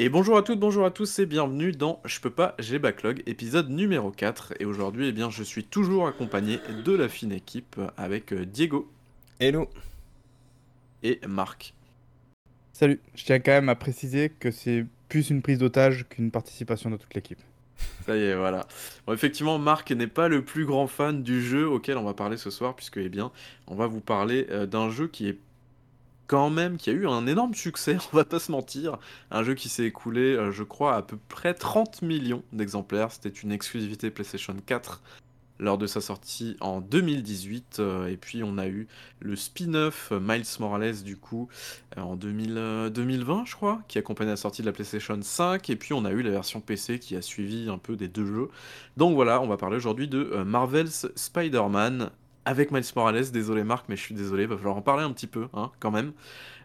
Et bonjour à toutes, bonjour à tous et bienvenue dans Je peux pas, j'ai backlog, épisode numéro 4. Et aujourd'hui, eh bien, je suis toujours accompagné de la fine équipe avec euh, Diego Hello. et Marc. Salut, je tiens quand même à préciser que c'est plus une prise d'otage qu'une participation de toute l'équipe. Ça y est, voilà. Bon, effectivement, Marc n'est pas le plus grand fan du jeu auquel on va parler ce soir, puisque, eh bien, on va vous parler euh, d'un jeu qui est quand même, qui a eu un énorme succès, on va pas se mentir. Un jeu qui s'est écoulé, euh, je crois, à peu près 30 millions d'exemplaires. C'était une exclusivité PlayStation 4 lors de sa sortie en 2018. euh, et puis on a eu le spin-off euh, Miles Morales du coup en 2000, euh, 2020 je crois, qui accompagnait la sortie de la PlayStation 5. Et puis on a eu la version PC qui a suivi un peu des deux jeux. Donc voilà, on va parler aujourd'hui de Marvel's Spider-Man avec Miles Morales. Désolé Marc, mais je suis désolé, va falloir en parler un petit peu hein, quand même.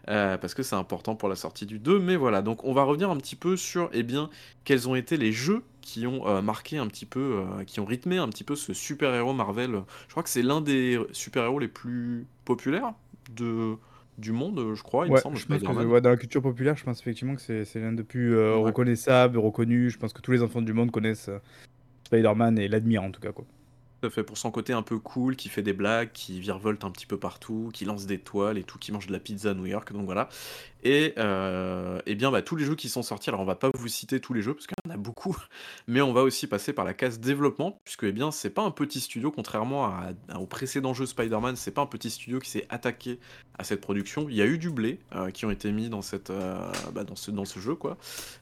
Euh, parce que c'est important pour la sortie du 2. Mais voilà, donc on va revenir un petit peu sur eh bien, quels ont été les jeux qui ont euh, marqué un petit peu, euh, qui ont rythmé un petit peu ce super-héros Marvel. Je crois que c'est l'un des super-héros les plus populaires de, du monde, je crois, il me semble. je pense que Spider-Man. ouais, dans la culture populaire, je pense effectivement que c'est l'un des plus Ouais. reconnaissables, reconnus. Je pense que tous les enfants du monde connaissent Spider-Man et l'admirent en tout cas. Quoi. Fait, pour son côté un peu cool, qui fait des blagues, qui virevolte un petit peu partout, qui lance des toiles et tout, qui mange de la pizza à New York, donc voilà. Et, euh, eh bien, bah, tous les jeux qui sont sortis, alors on va pas vous citer tous les jeux, parce qu'il y en a beaucoup, mais on va aussi passer par la case développement, puisque eh bien, c'est pas un petit studio, contrairement au précédent jeu Spider-Man, c'est pas un petit studio qui s'est attaqué à cette production. Il y a eu du blé euh, qui ont été mis dans, euh, bah, ce, jeu,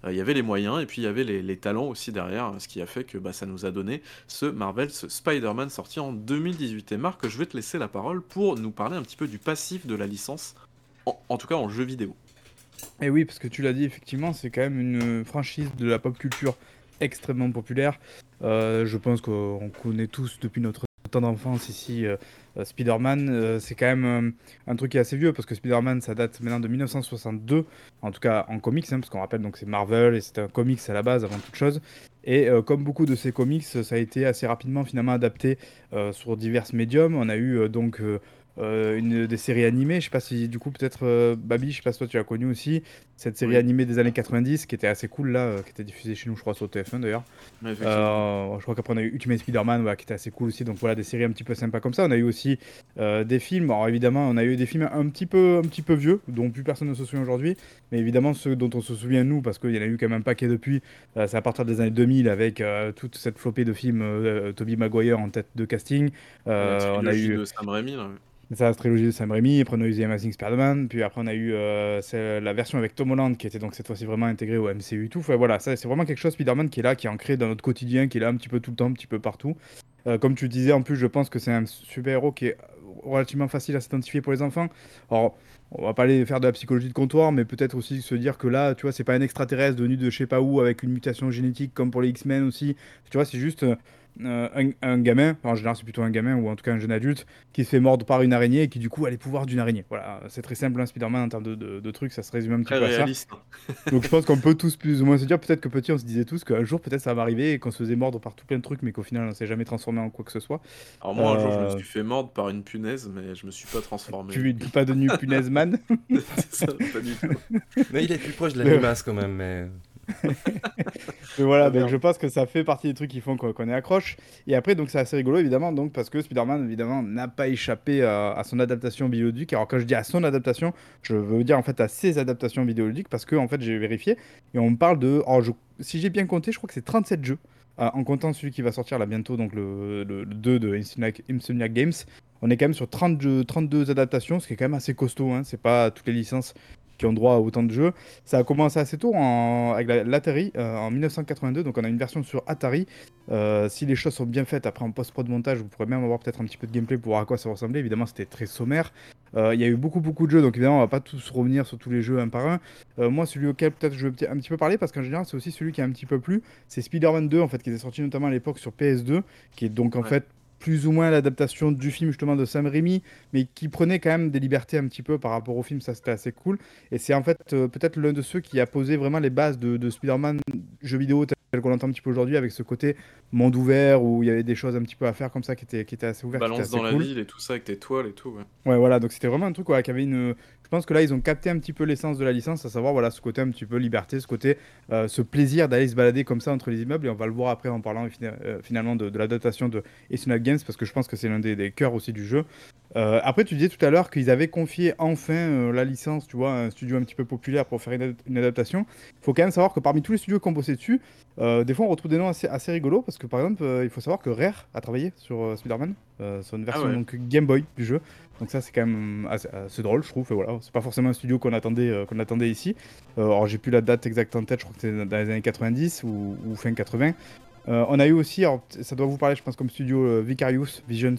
il y avait les moyens, et puis il y avait les, talents aussi derrière, ce qui a fait que bah, ça nous a donné ce Marvel's Spider-Man sorti en 2018. Et Marc, je vais te laisser la parole pour nous parler un petit peu du passif de la licence, en, en tout cas en jeu vidéo. Et oui, parce que tu l'as dit, effectivement, c'est quand même une franchise de la pop culture extrêmement populaire. Euh, je pense qu'on connaît tous depuis notre temps d'enfance ici euh, euh, Spider-Man. C'est quand même un truc qui est assez vieux parce que Spider-Man, ça date maintenant de 1962, en tout cas en comics, hein, parce qu'on rappelle donc c'est Marvel et c'est un comics à la base avant toute chose. Et comme beaucoup de ces comics, ça a été assez rapidement finalement adapté sur divers médiums. On a eu donc euh, une des séries animées. Je sais pas si du coup peut-être euh, Babi, je sais pas si toi tu as connu aussi cette série Oui. animée des années 90 qui était assez cool là, euh, qui était diffusée chez nous, je crois sur TF1 d'ailleurs. Euh, je crois qu'après on a eu Ultimate Spider-Man ouais, qui était assez cool aussi. Donc voilà des séries un petit peu sympas comme ça. On a eu aussi des films. Alors évidemment on a eu des films un petit peu un petit peu vieux dont plus personne ne se souvient aujourd'hui. Mais évidemment ceux dont on se souvient nous parce qu'il y en a eu quand même un paquet depuis. c'est à partir des années 2000 avec toute cette flopée de films. Tobey Maguire en tête de casting. On a eu de Sam Raimi, là. C'est la trilogie de Sam Raimi, après on a eu The Amazing Spider-Man, puis après on a eu euh, la version avec Tom Holland qui était donc cette fois-ci vraiment intégrée au MCU et tout. Enfin, voilà, ça c'est vraiment quelque chose Spider-Man qui est là, qui est ancré dans notre quotidien, qui est là un petit peu tout le temps, un petit peu partout. Euh, comme tu disais, en plus je pense que c'est un super-héros qui est relativement facile à s'identifier pour les enfants. Alors, on va pas aller faire de la psychologie de comptoir, mais peut-être aussi se dire que là, tu vois, c'est pas un extraterrestre venu de je sais pas où avec une mutation génétique comme pour les X-Men aussi. Tu vois, c'est juste euh, un, un gamin, en général c'est plutôt un gamin ou en tout cas un jeune adulte, qui se fait mordre par une araignée et qui du coup a les pouvoirs d'une araignée. Voilà, c'est très simple, un Spider-Man en termes de, de- de trucs, ça se résume un petit Très peu à ça. réaliste. Donc je pense qu'on peut tous plus ou moins se dire, peut-être que petit on se disait tous qu'un jour peut-être ça va arriver et qu'on se faisait mordre par tout plein de trucs, mais qu'au final on s'est jamais transformé en quoi que ce soit. Alors moi, un jour, je me Euh, suis fait mordre par une punaise, mais je me suis pas transformé. Tu pas devenu punaise man. C'est ça, pas du tout. Mais il est plus proche de la limace quand même. Mais... Mais voilà, Ah, donc je pense que ça fait partie des trucs qui font qu'on est accroche. Et après, donc c'est assez rigolo évidemment, donc parce que Spider-Man évidemment n'a pas échappé à, à son adaptation vidéoludique. Alors quand je dis à son adaptation, je veux dire en fait à ses adaptations vidéoludiques parce que en fait j'ai vérifié et on me parle de, je- si j'ai bien compté, je crois que c'est 37 jeux. euh, en comptant celui qui va sortir là bientôt, donc le, le, le 2 de Insomniac, Insomniac Games, on est quand même sur 30 jeux- 32 adaptations, ce qui est quand même assez costaud. Hein. C'est pas toutes les licences qui ont droit à autant de jeux. Ça a commencé assez tôt en- avec la- l'Atari euh, en 1982, donc on a une version sur Atari. Euh, si les choses sont bien faites, après en post-prod montage, vous pourrez même avoir peut-être un petit peu de gameplay pour voir à quoi ça ressemblait. Évidemment, c'était très sommaire. Euh, Il y a eu beaucoup, beaucoup de jeux, donc évidemment, on va pas tous revenir sur tous les jeux un par un. Moi, celui auquel peut-être je vais un petit peu parler, parce qu'en général, c'est aussi celui qui a un petit peu plu, c'est Spider-Man 2, en fait, qui était sorti notamment à l'époque sur PS2, qui est donc en Ouais. fait plus ou moins l'adaptation du film justement de Sam Raimi, mais qui prenait quand même des libertés un petit peu par rapport au film, ça c'était assez cool. Et c'est en fait euh, peut-être l'un de ceux qui a posé vraiment les bases de, de Spider-Man jeu vidéo tel qu'on l'entend un petit peu aujourd'hui, avec ce côté monde ouvert où il y avait des choses un petit peu à faire comme ça qui étaient, qui étaient assez ouvertes. Balance dans la ville et tout ça avec tes toiles et tout. Ouais. Ouais, voilà, donc c'était vraiment un truc ouais, qui avait une. Je pense que là, ils ont capté un petit peu l'essence de la licence, à savoir voilà, ce côté un petit peu liberté, ce côté, euh, ce plaisir d'aller se balader comme ça entre les immeubles, et on va le voir après en parlant euh, finalement de, de l'adaptation de Eternal Games, parce que je pense que c'est l'un des, des cœurs aussi du jeu. Euh, après, tu disais tout à l'heure qu'ils avaient confié enfin euh, la licence, tu vois, à un studio un petit peu populaire pour faire une, ad- une adaptation. Il faut quand même savoir que parmi tous les studios qui ont bossé dessus, euh, des fois on retrouve des noms assez, assez rigolos, parce que par exemple, il faut savoir que Rare a travaillé sur Spider-Man, sur une version ouais. donc, Game Boy du jeu. Donc ça c'est quand même assez, assez drôle je trouve. Et voilà, c'est pas forcément un studio qu'on attendait, qu'on attendait ici. Alors j'ai plus la date exacte en tête, je crois que c'était dans les années 90 ou, ou fin 80. Euh, on a eu aussi, alors, ça doit vous parler je pense comme studio Vicarious Visions.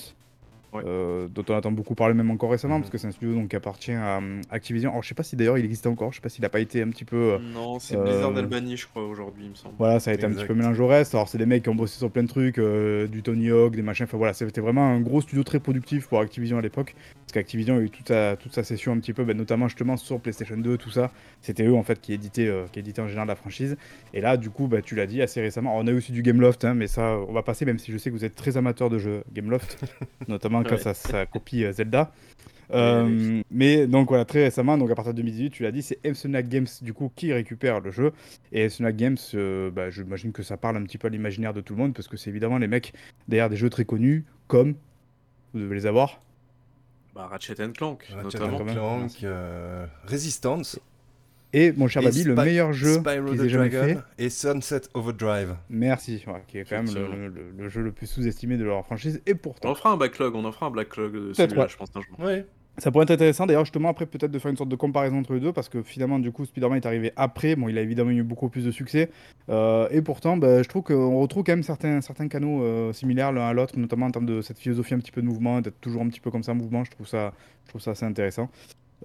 Ouais. euh, dont on attend beaucoup parler même encore récemment parce que c'est un studio donc, qui appartient à Activision. Alors je sais pas si d'ailleurs il existait encore, je sais pas s'il a pas été un petit peu euh, Non, c'est euh, Blizzard d'Albanie, je crois, aujourd'hui, il me semble. voilà, ça a été un petit peu mélangé au reste. Alors, c'est des mecs qui ont bossé sur plein de trucs, euh, du Tony Hawk, des machins. Enfin, voilà, c'était vraiment un gros studio très productif pour Activision à l'époque. Parce qu'Activision a eu toute sa, toute sa session un petit peu, ben, notamment justement sur PlayStation 2, tout ça. C'était eux, en fait, qui éditaient, euh, qui éditaient en général la franchise. Et là, du coup, bah, tu l'as dit assez récemment. Alors, on a eu aussi du Gameloft, hein, mais ça, on va passer, même si je sais que vous êtes très amateur de jeux Gameloft, notamment quand Ouais. ça, ça copie euh, Zelda. Ouais, Euh, mais donc voilà, très récemment, donc à partir de 2018, tu l'as dit, c'est Insomniac Games du coup qui récupère le jeu. Et Insomniac Games, euh, bah, j'imagine que ça parle un petit peu à l'imaginaire de tout le monde parce que c'est évidemment les mecs derrière des jeux très connus comme vous devez les avoir. Bah, Ratchet and Clank, Ratchet notamment. Clank, euh, Resistance, Et mon cher Babi, le meilleur jeu Spyro qu'ils the aient jamais fait. Dragon et Sunset Overdrive. Merci, ouais, qui est quand même le, Effectivement. le- le jeu le plus sous-estimé de leur franchise. Et On pourtant, en fera un backlog, on en fera un backlog de celui-là, ouais. je pense, un jour. Ouais. Ça pourrait être intéressant d'ailleurs justement après peut-être de faire une sorte de comparaison entre les deux parce que finalement du coup Spider-Man est arrivé après, bon il a évidemment eu beaucoup plus de succès Euh, et pourtant bah, je trouve qu'on retrouve quand même certains, certains canaux euh, similaires l'un à l'autre notamment en termes de cette philosophie un petit peu de mouvement, d'être toujours un petit peu comme ça en mouvement, je trouve ça, je trouve ça assez intéressant.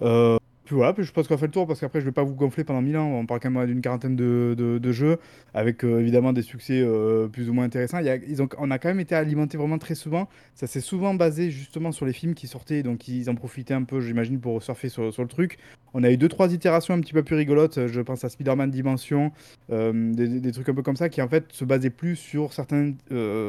Euh, puis voilà, puis je pense qu'on a fait le tour parce qu'après je vais pas vous gonfler pendant mille ans, on parle quand même d'une quarantaine de, de- jeux avec euh, évidemment des succès euh, plus ou moins intéressants. Il y a- ils ont, on a quand même été alimenté vraiment très souvent ça s'est souvent basé justement sur les films qui sortaient, donc ils en profitaient un peu, j'imagine, pour surfer sur, sur le truc. On a eu deux, trois itérations un petit peu plus rigolotes, je pense à Spider-Man Dimension, euh, des, trucs un peu comme ça, qui en fait se basaient plus sur certains,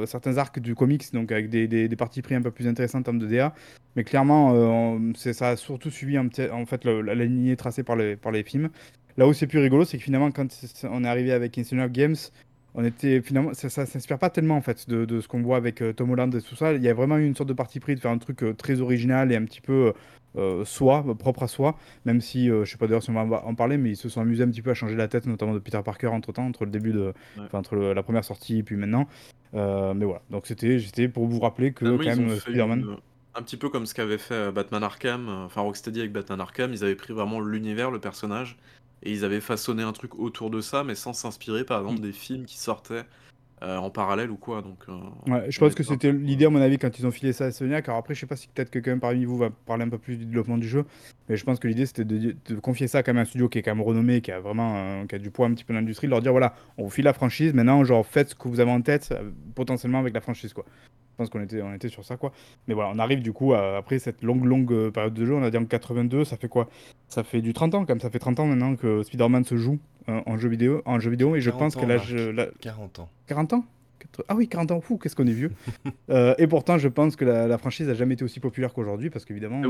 certains arcs du comics, donc avec des, des, parties pris un peu plus intéressantes en termes de DA. Mais clairement, on- ça a surtout suivi en fait le- la, la lignée tracée par les, par les films. Là où c'est plus rigolo, c'est que finalement, quand on est arrivé avec Insomniac Games, on était finalement ça, ça s'inspire pas tellement en fait de, de ce qu'on voit avec euh, Tom Holland et tout ça. Il y a vraiment eu une sorte de parti pris de faire un truc euh, très original et un petit peu euh, soi, propre à soi. Même si je sais pas d'ailleurs si on va en parler, mais ils se sont amusés un petit peu à changer la tête, notamment de Peter Parker entre temps, entre le début de, Ouais. entre le- la première sortie et puis maintenant. Mais voilà, donc c'était pour vous rappeler que quand même Spider-Man. une- Un petit peu comme ce qu'avait fait euh, Batman Arkham, euh, enfin Rocksteady avec Batman Arkham, ils avaient pris vraiment l'univers, le personnage, et ils avaient façonné un truc autour de ça, mais sans s'inspirer par Mm. exemple des films qui sortaient euh, en parallèle ou quoi. Donc, euh, Ouais, je on pense est que pas- c'était l'idée à mon avis quand ils ont filé ça à Soniac. Alors après, je sais pas si peut-être que quand même parmi vous va parler un peu plus du développement du jeu, mais je pense que l'idée c'était de, de confier ça quand même à un studio qui est quand même renommé, qui a vraiment euh, qui a du poids un petit peu dans l'industrie, de leur dire voilà, on vous file la franchise, maintenant genre faites ce que vous avez en tête euh, potentiellement avec la franchise quoi. Je pense qu'on était, on était sur ça quoi. Mais voilà, on arrive du coup à- après cette longue longue euh, période de jeu, on a dit en 82, ça fait quoi? Ça fait du 30 ans quand même, ça fait 30 ans maintenant que Spider-Man se joue euh, en jeu vidéo, en jeu vidéo et je 40 pense que l'âge la- 40 ans. 40 ans? Ah oui, 40 ans, fou, qu'est-ce qu'on est vieux. Euh, et pourtant, je pense que la, la franchise a jamais été aussi populaire qu'aujourd'hui, parce qu'évidemment.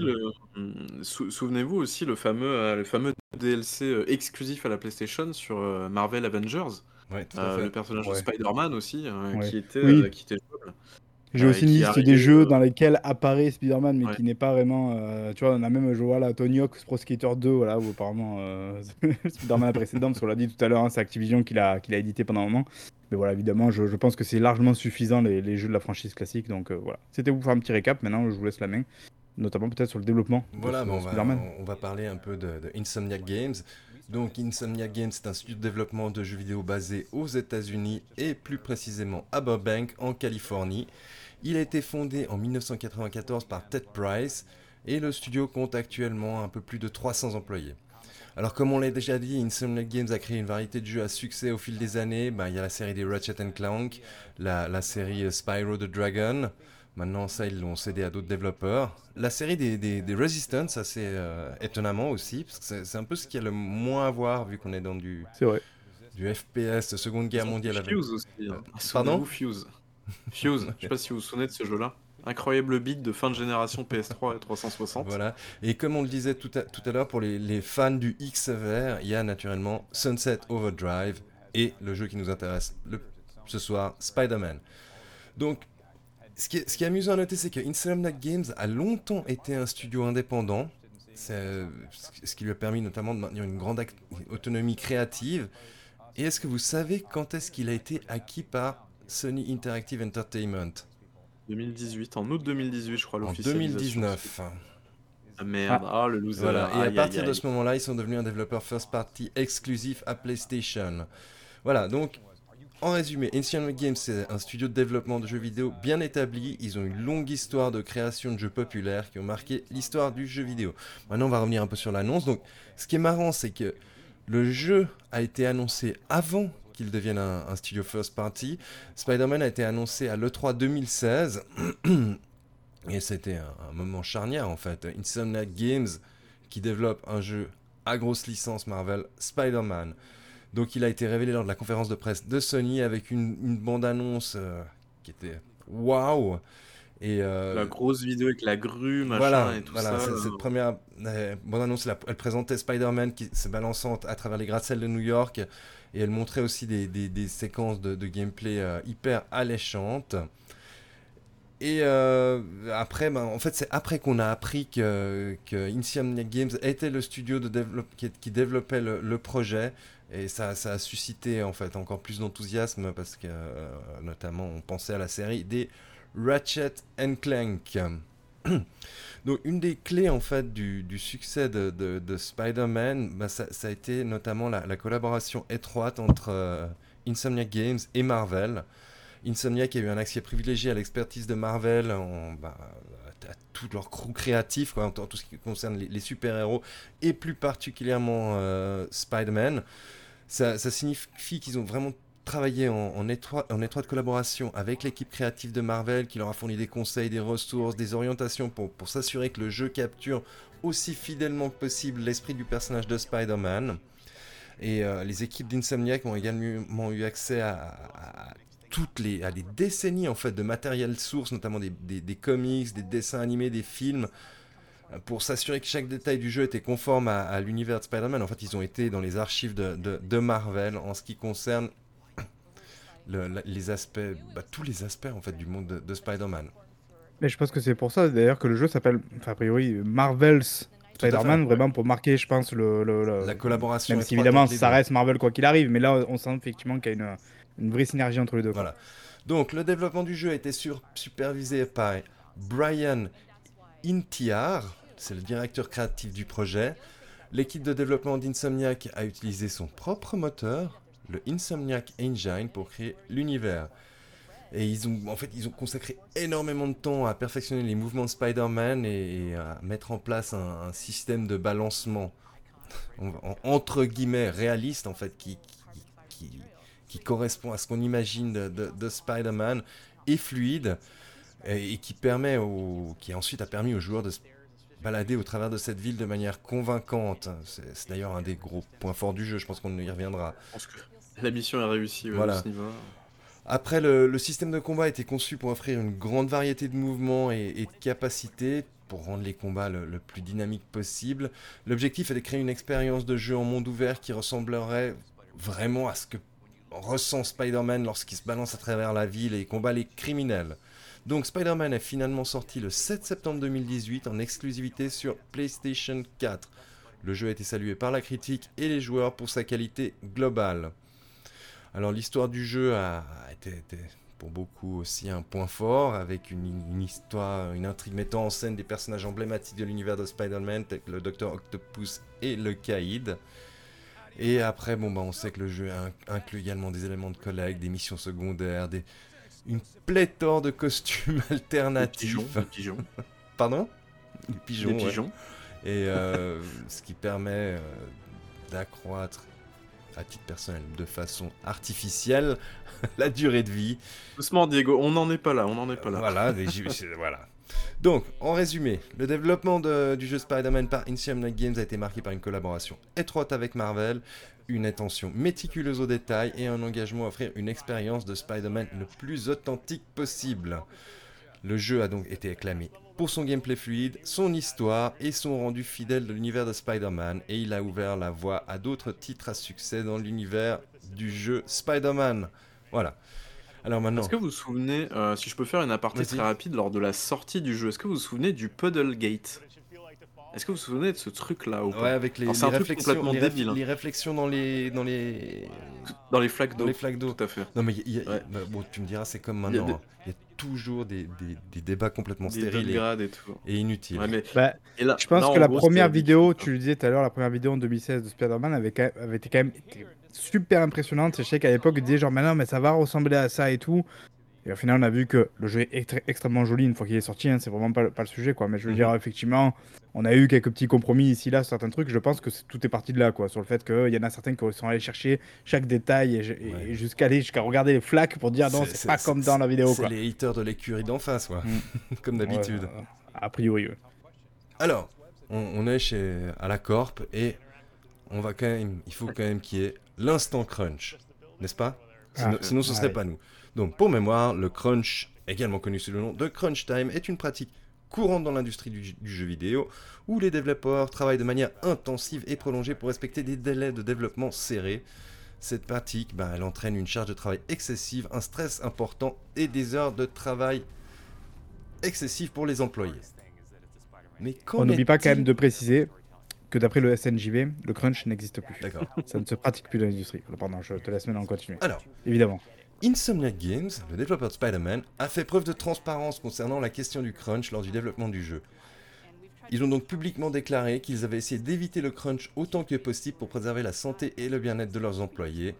Le- hum, sou- Souvenez-vous aussi le fameux, euh, le fameux DLC exclusif à la PlayStation sur Marvel Avengers, Ouais, tout à euh, fait. le personnage Ouais. de Spider-Man aussi, euh, Ouais. qui était, Oui. euh, qui était jouable. J'ai euh, aussi une liste des jeux euh, dans lesquels apparaît Spider-Man, mais Ouais. qui n'est pas vraiment. euh, tu vois, on a même, vois là, Tony Hawk Pro Skater 2, voilà, où apparemment euh, Spider-Man la précédente, parce qu'on l'a dit tout à l'heure, hein, c'est Activision qui l'a qui l'a édité pendant un moment. Mais voilà, évidemment, je, je pense que c'est largement suffisant les, les jeux de la franchise classique. Donc euh, voilà, c'était vous faire un petit récap. Maintenant, je vous laisse la main, notamment peut-être sur le développement de Voilà, mais on va, Spider-Man. on va parler un peu de, de Insomniac Games. Donc Insomniac Games, c'est un studio de développement de jeux vidéo basé aux États-Unis et plus précisément à Burbank, en Californie. Il a été fondé en 1994 par Ted Price et le studio compte actuellement un peu plus de 300 employés. Alors comme on l'a déjà dit, Insomniac Games a créé une variété de jeux à succès au fil des années. Ben, il y a la série des Ratchet Clank, la, la série euh, Spyro the Dragon. Maintenant, ça, ils l'ont cédé à d'autres développeurs. La série des, des, des Resistance, assez euh, étonnamment aussi, parce que c'est c'est un peu ce qu'il y a le moins à voir vu qu'on est dans du, C'est vrai. du FPS de Seconde Guerre mondiale avec. Fuse aussi. hein. Euh, pardon Fuse? Fuse, je sais pas si vous vous souvenez de ce jeu-là. Incroyable beat de fin de génération PS3 et 360. Voilà. Et comme on le disait tout à, tout à l'heure, pour les, les fans du XVR, il y a naturellement Sunset Overdrive et le jeu qui nous intéresse le- ce soir, Spider-Man. Donc, ce qui, est, ce qui est amusant à noter, c'est que Insomniac Games a longtemps été un studio indépendant, euh, ce qui lui a permis notamment de maintenir une grande autonomie créative. Et est-ce que vous savez quand est-ce qu'il a été acquis par Sony Interactive Entertainment? 2018, en août 2018, je crois, En l'officialisation. 2019. Ah merde, ah, le loser. Voilà, et à partir aïe, de ce moment-là, ils sont devenus un développeur first party exclusif à PlayStation. Voilà, donc en résumé, Ancient Games c'est un studio de développement de jeux vidéo bien établi. Ils ont une longue histoire de création de jeux populaires qui ont marqué l'histoire du jeu vidéo. Maintenant, on va revenir un peu sur l'annonce. Donc, ce qui est marrant, c'est que le jeu a été annoncé avant qu'il devienne un, un studio first party. Spider-Man a été annoncé à l'E3 2016. Et c'était un, un moment charnière en fait. Insomniac Games qui développe un jeu à grosse licence Marvel, Spider-Man. Donc il a été révélé lors de la conférence de presse de Sony avec une, une bande-annonce euh, qui était waouh et euh, La grosse vidéo avec la grue, machin voilà, et tout voilà ça. cette, là. cette première euh, bande-annonce, elle présentait Spider-Man qui se balançant à travers les gratte-ciels de New York et elle montrait aussi des, des- des séquences de, de gameplay euh, hyper alléchantes. Et euh, après, ben, en fait, c'est après qu'on a appris que, que Insomniac Games était le studio de développe- qui, qui développait le, le projet. Et ça, ça a suscité en fait encore plus d'enthousiasme parce que euh, notamment on pensait à la série des Ratchet and Clank. Donc une des clés en fait du, du succès de, de- de Spider-Man, bah, ça, a été notamment la, la collaboration étroite entre euh, Insomniac Games et Marvel. Insomniac a eu un accès privilégié à l'expertise de Marvel, en, bah, à tout leur crew créatif, quoi, en tout ce qui concerne les, les super-héros, et plus particulièrement euh, Spider-Man. Ça, signifie qu'ils ont vraiment travaillé en, en, étroi- en étroite collaboration avec l'équipe créative de Marvel, qui leur a fourni des conseils, des ressources, des orientations pour, s'assurer que le jeu capture aussi fidèlement que possible l'esprit du personnage de Spider-Man. Et euh, les équipes d'Insomniac ont également eu accès à, toutes les, à des décennies en fait de matériel source, notamment des, comics, des dessins animés, des films, pour s'assurer que chaque détail du jeu était conforme à, à l'univers de Spider-Man. En fait, ils ont été dans les archives de, de- de Marvel en ce qui concerne le- les aspects, bah, tous les aspects en fait du monde de, de Spider-Man. Mais je pense que c'est pour ça d'ailleurs que le jeu s'appelle, enfin, a priori, Marvel's. Spider-Man, vraiment pour marquer, je pense, le. le- le- La collaboration. Même si évidemment ça reste Marvel quoi qu'il arrive, mais là on sent effectivement qu'il y a une, une vraie synergie entre les deux. Voilà. Donc, le développement du jeu a été sur- supervisé par Brian Intiar, c'est le directeur créatif du projet. L'équipe de développement d'Insomniac a utilisé son propre moteur, le Insomniac Engine, pour créer l'univers. Et ils ont, en fait, ils ont consacré énormément de temps à perfectionner les mouvements de Spider-Man et, à mettre en place un, système de balancement en- en- entre guillemets réaliste en fait qui, correspond à ce qu'on imagine de, de- de Spider-Man et fluide et, et qui permet au, qui ensuite a permis aux joueurs de se balader au travers de cette ville de manière convaincante. C'est d'ailleurs un des gros points forts du jeu. Je pense qu'on y reviendra. Je pense que la mission est réussie ouais, Voilà. à ce niveau-là. Après, le, le système de combat a été conçu pour offrir une grande variété de mouvements et, et de capacités pour rendre les combats le, le plus dynamique possible. L'objectif est de créer une expérience de jeu en monde ouvert qui ressemblerait vraiment à ce que ressent Spider-Man lorsqu'il se balance à travers la ville et combat les criminels. Donc Spider-Man est finalement sorti le 7 septembre 2018 en exclusivité sur PlayStation 4. Le jeu a été salué par la critique et les joueurs pour sa qualité globale. Alors l'histoire du jeu a, été, pour beaucoup aussi un point fort, avec une, histoire, une intrigue mettant en scène des personnages emblématiques de l'univers de Spider-Man, tels que le Docteur Octopus et le Caïd. Et après, bon, bah, on sait que le jeu in- inclut également des éléments de collecte, des missions secondaires, des, une pléthore de costumes Les alternatifs. pigeons, les pigeons, Pardon? Les pigeons. les ouais. pigeons. Et euh, ce qui permet euh, d'accroître, à titre personnel, de façon artificielle, la durée de vie. Doucement, Diego, on n'en est pas là, on n'en est pas là. Voilà, voilà. Donc, en résumé, le développement de- du jeu Spider-Man par Insomniac Games a été marqué par une collaboration étroite avec Marvel, une attention méticuleuse aux détails et un engagement à offrir une expérience de Spider-Man le plus authentique possible. Le jeu a donc été acclamé pour son gameplay fluide, son histoire et son rendu fidèle de l'univers de Spider-Man, et il a ouvert la voie à d'autres titres à succès dans l'univers du jeu Spider-Man. Voilà. Alors maintenant, Est-ce que vous vous souvenez, euh, si je peux faire une aparté très rapide, lors de la sortie du jeu, est-ce que vous vous souvenez du Puddlegate? Est-ce que vous vous souvenez de ce truc-là ou pas ouais, avec les, Alors, c'est les un truc réflexions, complètement les, réf- débile, hein. les réflexions dans les, dans les, Dans les flaques dans d'eau. les flaques d'eau. Tout à fait. Non mais il y a- Ouais. bah, bon, tu me diras, c'est comme Il y a maintenant. des- hein. Il y a toujours des, des- des débats complètement Des stériles et, tout. et inutiles. Ouais, mais, Bah, et là, Je pense là, que la gros, première vidéo, tu le disais tout à l'heure, la première vidéo en 2016 de Spider-Man avait, été quand même super impressionnante. Je sais qu'à l'époque, ils disaient genre, mais non, mais ça va ressembler à ça et tout. Et au final, on a vu que le jeu est extrêmement joli une fois qu'il est sorti. hein, c'est vraiment pas, le- pas le sujet, quoi. Mais je veux Mhm. dire, effectivement, on a eu quelques petits compromis ici, là, sur certains trucs. Je pense que tout est parti de là, quoi. Sur le fait qu'il y en a certains qui sont allés chercher chaque détail et, et Ouais. jusqu'à aller jusqu'à regarder les flaques pour dire non, c'est pas comme dans la vidéo, C'est les haters de l'écurie d'en face, quoi. comme d'habitude. Ouais, a priori. Alors, on, on est chez à la Corp et on va quand même, il faut quand même qu'il y ait l'instant crunch, n'est-ce pas? Sinon, Ah, sinon ce serait ouais. pas nous. Donc, pour mémoire, le crunch, également connu sous le nom de crunch time, est une pratique courante dans l'industrie du, du jeu vidéo où les développeurs travaillent de manière intensive et prolongée pour respecter des délais de développement serrés. Cette pratique, ben, elle entraîne une charge de travail excessive, un stress important et des heures de travail excessives pour les employés. Mais On n'oublie pas quand même de préciser que d'après le SNJV, le crunch n'existe plus. D'accord. Ça ne se pratique plus dans l'industrie. Pardon, je te laisse maintenant continuer. Alors, Évidemment. Insomniac Games, le développeur de Spider-Man, a fait preuve de transparence concernant la question du crunch lors du développement du jeu. Ils ont donc publiquement déclaré qu'ils avaient essayé d'éviter le crunch autant que possible pour préserver la santé et le bien-être de leurs employés.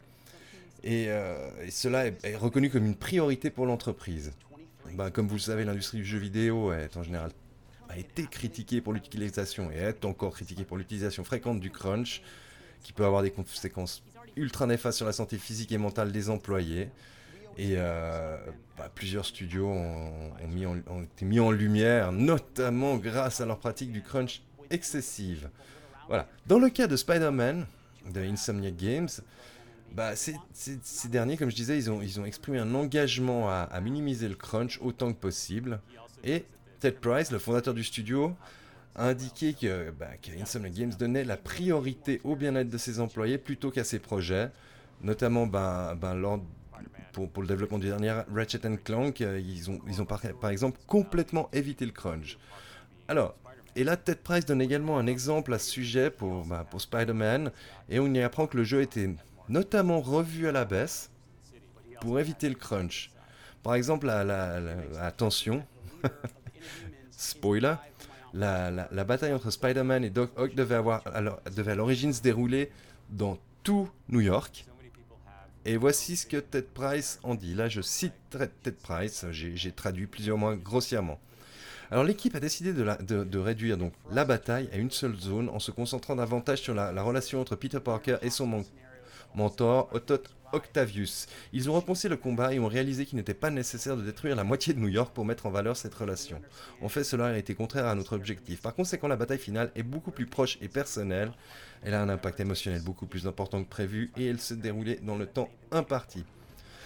Et, euh, cela est, reconnu comme une priorité pour l'entreprise. Bah, comme vous le savez, l'industrie du jeu vidéo en général a été critiquée pour l'utilisation et est encore critiquée pour l'utilisation fréquente du crunch, qui peut avoir des conséquences ultra néfastes sur la santé physique et mentale des employés. Et euh, bah, plusieurs studios ont, été mis en lumière, notamment grâce à leur pratique du crunch excessive. Voilà. Dans le cas de Spider-Man, de Insomniac Games, bah, ces, derniers, comme je disais, ils ont, exprimé un engagement à minimiser le crunch autant que possible. Et Ted Price, le fondateur du studio, indiqué que, bah, Games donnait la priorité au bien-être de ses employés plutôt qu'à ses projets, notamment ben, ben, pour, le développement du dernier Ratchet Clank, euh, ils ont, par, exemple complètement évité le crunch. Alors, et là, Ted Price donne également un exemple à ce sujet pour, ben, Spider-Man, et on y apprend que le jeu était notamment revu à la baisse pour éviter le crunch. Par exemple, la- la- attention, spoiler, la, bataille entre Spider-Man et Doc Ock devait, avoir, alors, devait à l'origine se dérouler dans tout New York. Et voici ce que Ted Price en dit. Là, je cite Ted Price, j'ai traduit plusieurs mois grossièrement. Alors l'équipe a décidé de, réduire donc la bataille à une seule zone en se concentrant davantage sur la, la relation entre Peter Parker et son men- mentor Otto Octavius. Ils ont repensé le combat et ont réalisé qu'il n'était pas nécessaire de détruire la moitié de New York pour mettre en valeur cette relation. En fait, cela a été contraire à notre objectif. Par conséquent, la bataille finale est beaucoup plus proche et personnelle. Elle a un impact émotionnel beaucoup plus important que prévu et elle se déroulait dans le temps imparti.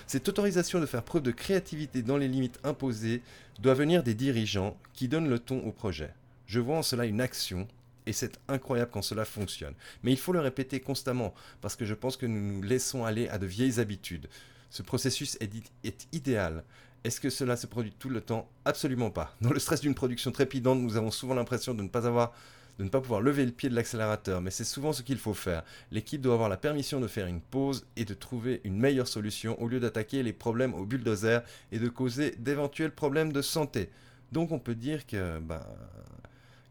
Cette autorisation de faire preuve de créativité dans les limites imposées doit venir des dirigeants qui donnent le ton au projet. Je vois en cela une action et c'est incroyable quand cela fonctionne. Mais il faut le répéter constamment parce que je pense que nous nous laissons aller à de vieilles habitudes. Ce processus est, idéal. Est-ce que cela se produit tout le temps? Absolument pas. Dans le stress d'une production trépidante, nous avons souvent l'impression de ne pas avoir de ne pas pouvoir lever le pied de l'accélérateur, mais c'est souvent ce qu'il faut faire. L'équipe doit avoir la permission de faire une pause et de trouver une meilleure solution au lieu d'attaquer les problèmes au bulldozer et de causer d'éventuels problèmes de santé. Donc on peut dire que ben,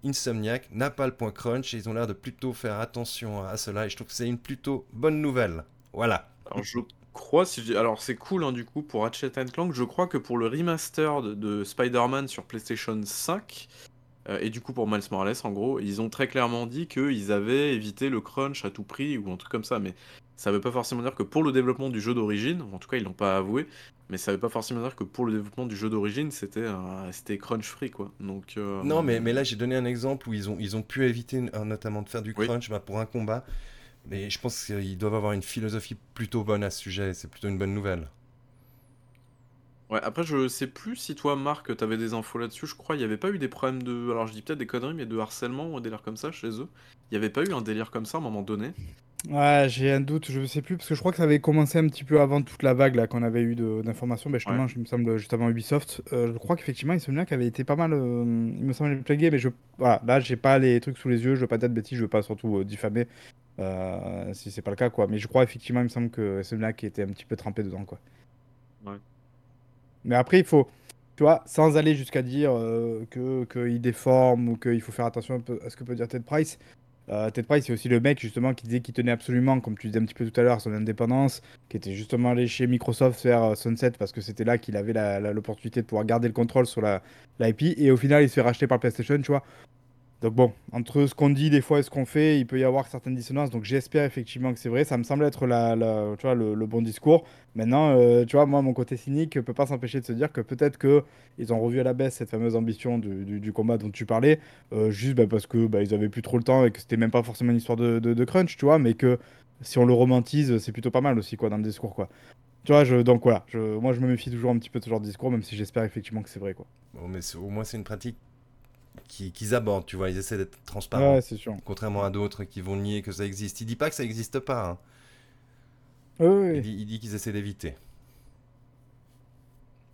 Insomniac n'a pas le point crunch et ils ont l'air de plutôt faire attention à cela et je trouve que c'est une plutôt bonne nouvelle. Voilà. Alors, je crois, alors c'est cool hein, du coup pour Ratchet Clank, je crois que pour le remaster de, de Spider-Man sur PlayStation 5, euh, et du coup pour Miles Morales en gros, ils ont très clairement dit qu'ils avaient évité le crunch à tout prix ou un truc comme ça, mais ça veut pas forcément dire que pour le développement du jeu d'origine, en tout cas ils l'ont pas avoué, mais ça veut pas forcément dire que pour le développement du jeu d'origine, c'était c'était crunch free quoi. Donc euh, Non, mais, mais là, j'ai donné un exemple où ils ont, ils ont pu éviter euh, notamment de faire du Oui. crunch bah, pour un combat. Mais je pense qu'ils doivent avoir une philosophie plutôt bonne à ce sujet. C'est plutôt une bonne nouvelle. Ouais, après, je sais plus si toi, Marc, t'avais des infos là-dessus. Je crois il y avait pas eu des problèmes de. Alors, je dis peut-être des conneries, mais de harcèlement ou un délire comme ça chez eux. Il y avait pas eu un délire comme ça à un moment donné. Ouais, j'ai un doute, je sais plus, parce que je crois que ça avait commencé un petit peu avant toute la vague là qu'on avait eu de- d'informations, ben justement, je- il me semble, juste avant Ubisoft. Euh, je crois qu'effectivement, Insomniac avait été pas mal, euh, il me semble, plagué, mais je, voilà, là, j'ai pas les trucs sous les yeux, je veux pas dire de bêtises, je veux pas surtout euh, diffamer, euh, si c'est pas le cas, quoi. Mais je crois effectivement, il me semble que Insomniac était un petit peu trempé dedans, quoi. Ouais. Mais après, il faut, tu vois, sans aller jusqu'à dire euh, que qu'il déforme ou qu'il faut faire attention un peu à ce que peut dire Ted Price. Euh, Ted Price, c'est aussi le mec justement qui disait qu'il tenait absolument, comme tu disais un petit peu tout à l'heure, son indépendance, qui était justement allé chez Microsoft faire euh, Sunset parce que c'était là qu'il avait l'opportunité de pouvoir garder le contrôle sur la, la. Et au final, il se fait racheter par PlayStation, tu vois. Donc bon, entre ce qu'on dit des fois et ce qu'on fait, il peut y avoir certaines dissonances. Donc j'espère effectivement que c'est vrai. Ça me semble être le, bon discours. Maintenant, euh, tu vois, moi, mon côté cynique ne peut pas s'empêcher de se dire que peut-être que ils ont revu à la baisse cette fameuse ambition du, combat dont tu parlais, euh, juste bah, parce que bah, avaient plus trop le temps et que c'était même pas forcément une histoire de, de- crunch, mais que si on le romantise, c'est plutôt pas mal aussi, dans le discours, quoi. Tu vois, je, donc voilà, moi je me méfie toujours un petit peu de ce genre de discours, même si j'espère effectivement que c'est vrai, quoi. Bon, mais au moins, c'est une pratique qui- qu'ils abordent, tu vois. Ils essaient d'être transparents. Ouais, c'est sûr. Contrairement à d'autres qui vont nier que ça existe. Il dit pas que ça existe pas. hein. Ouais, ouais, Il dit, il dit qu'ils essaient d'éviter.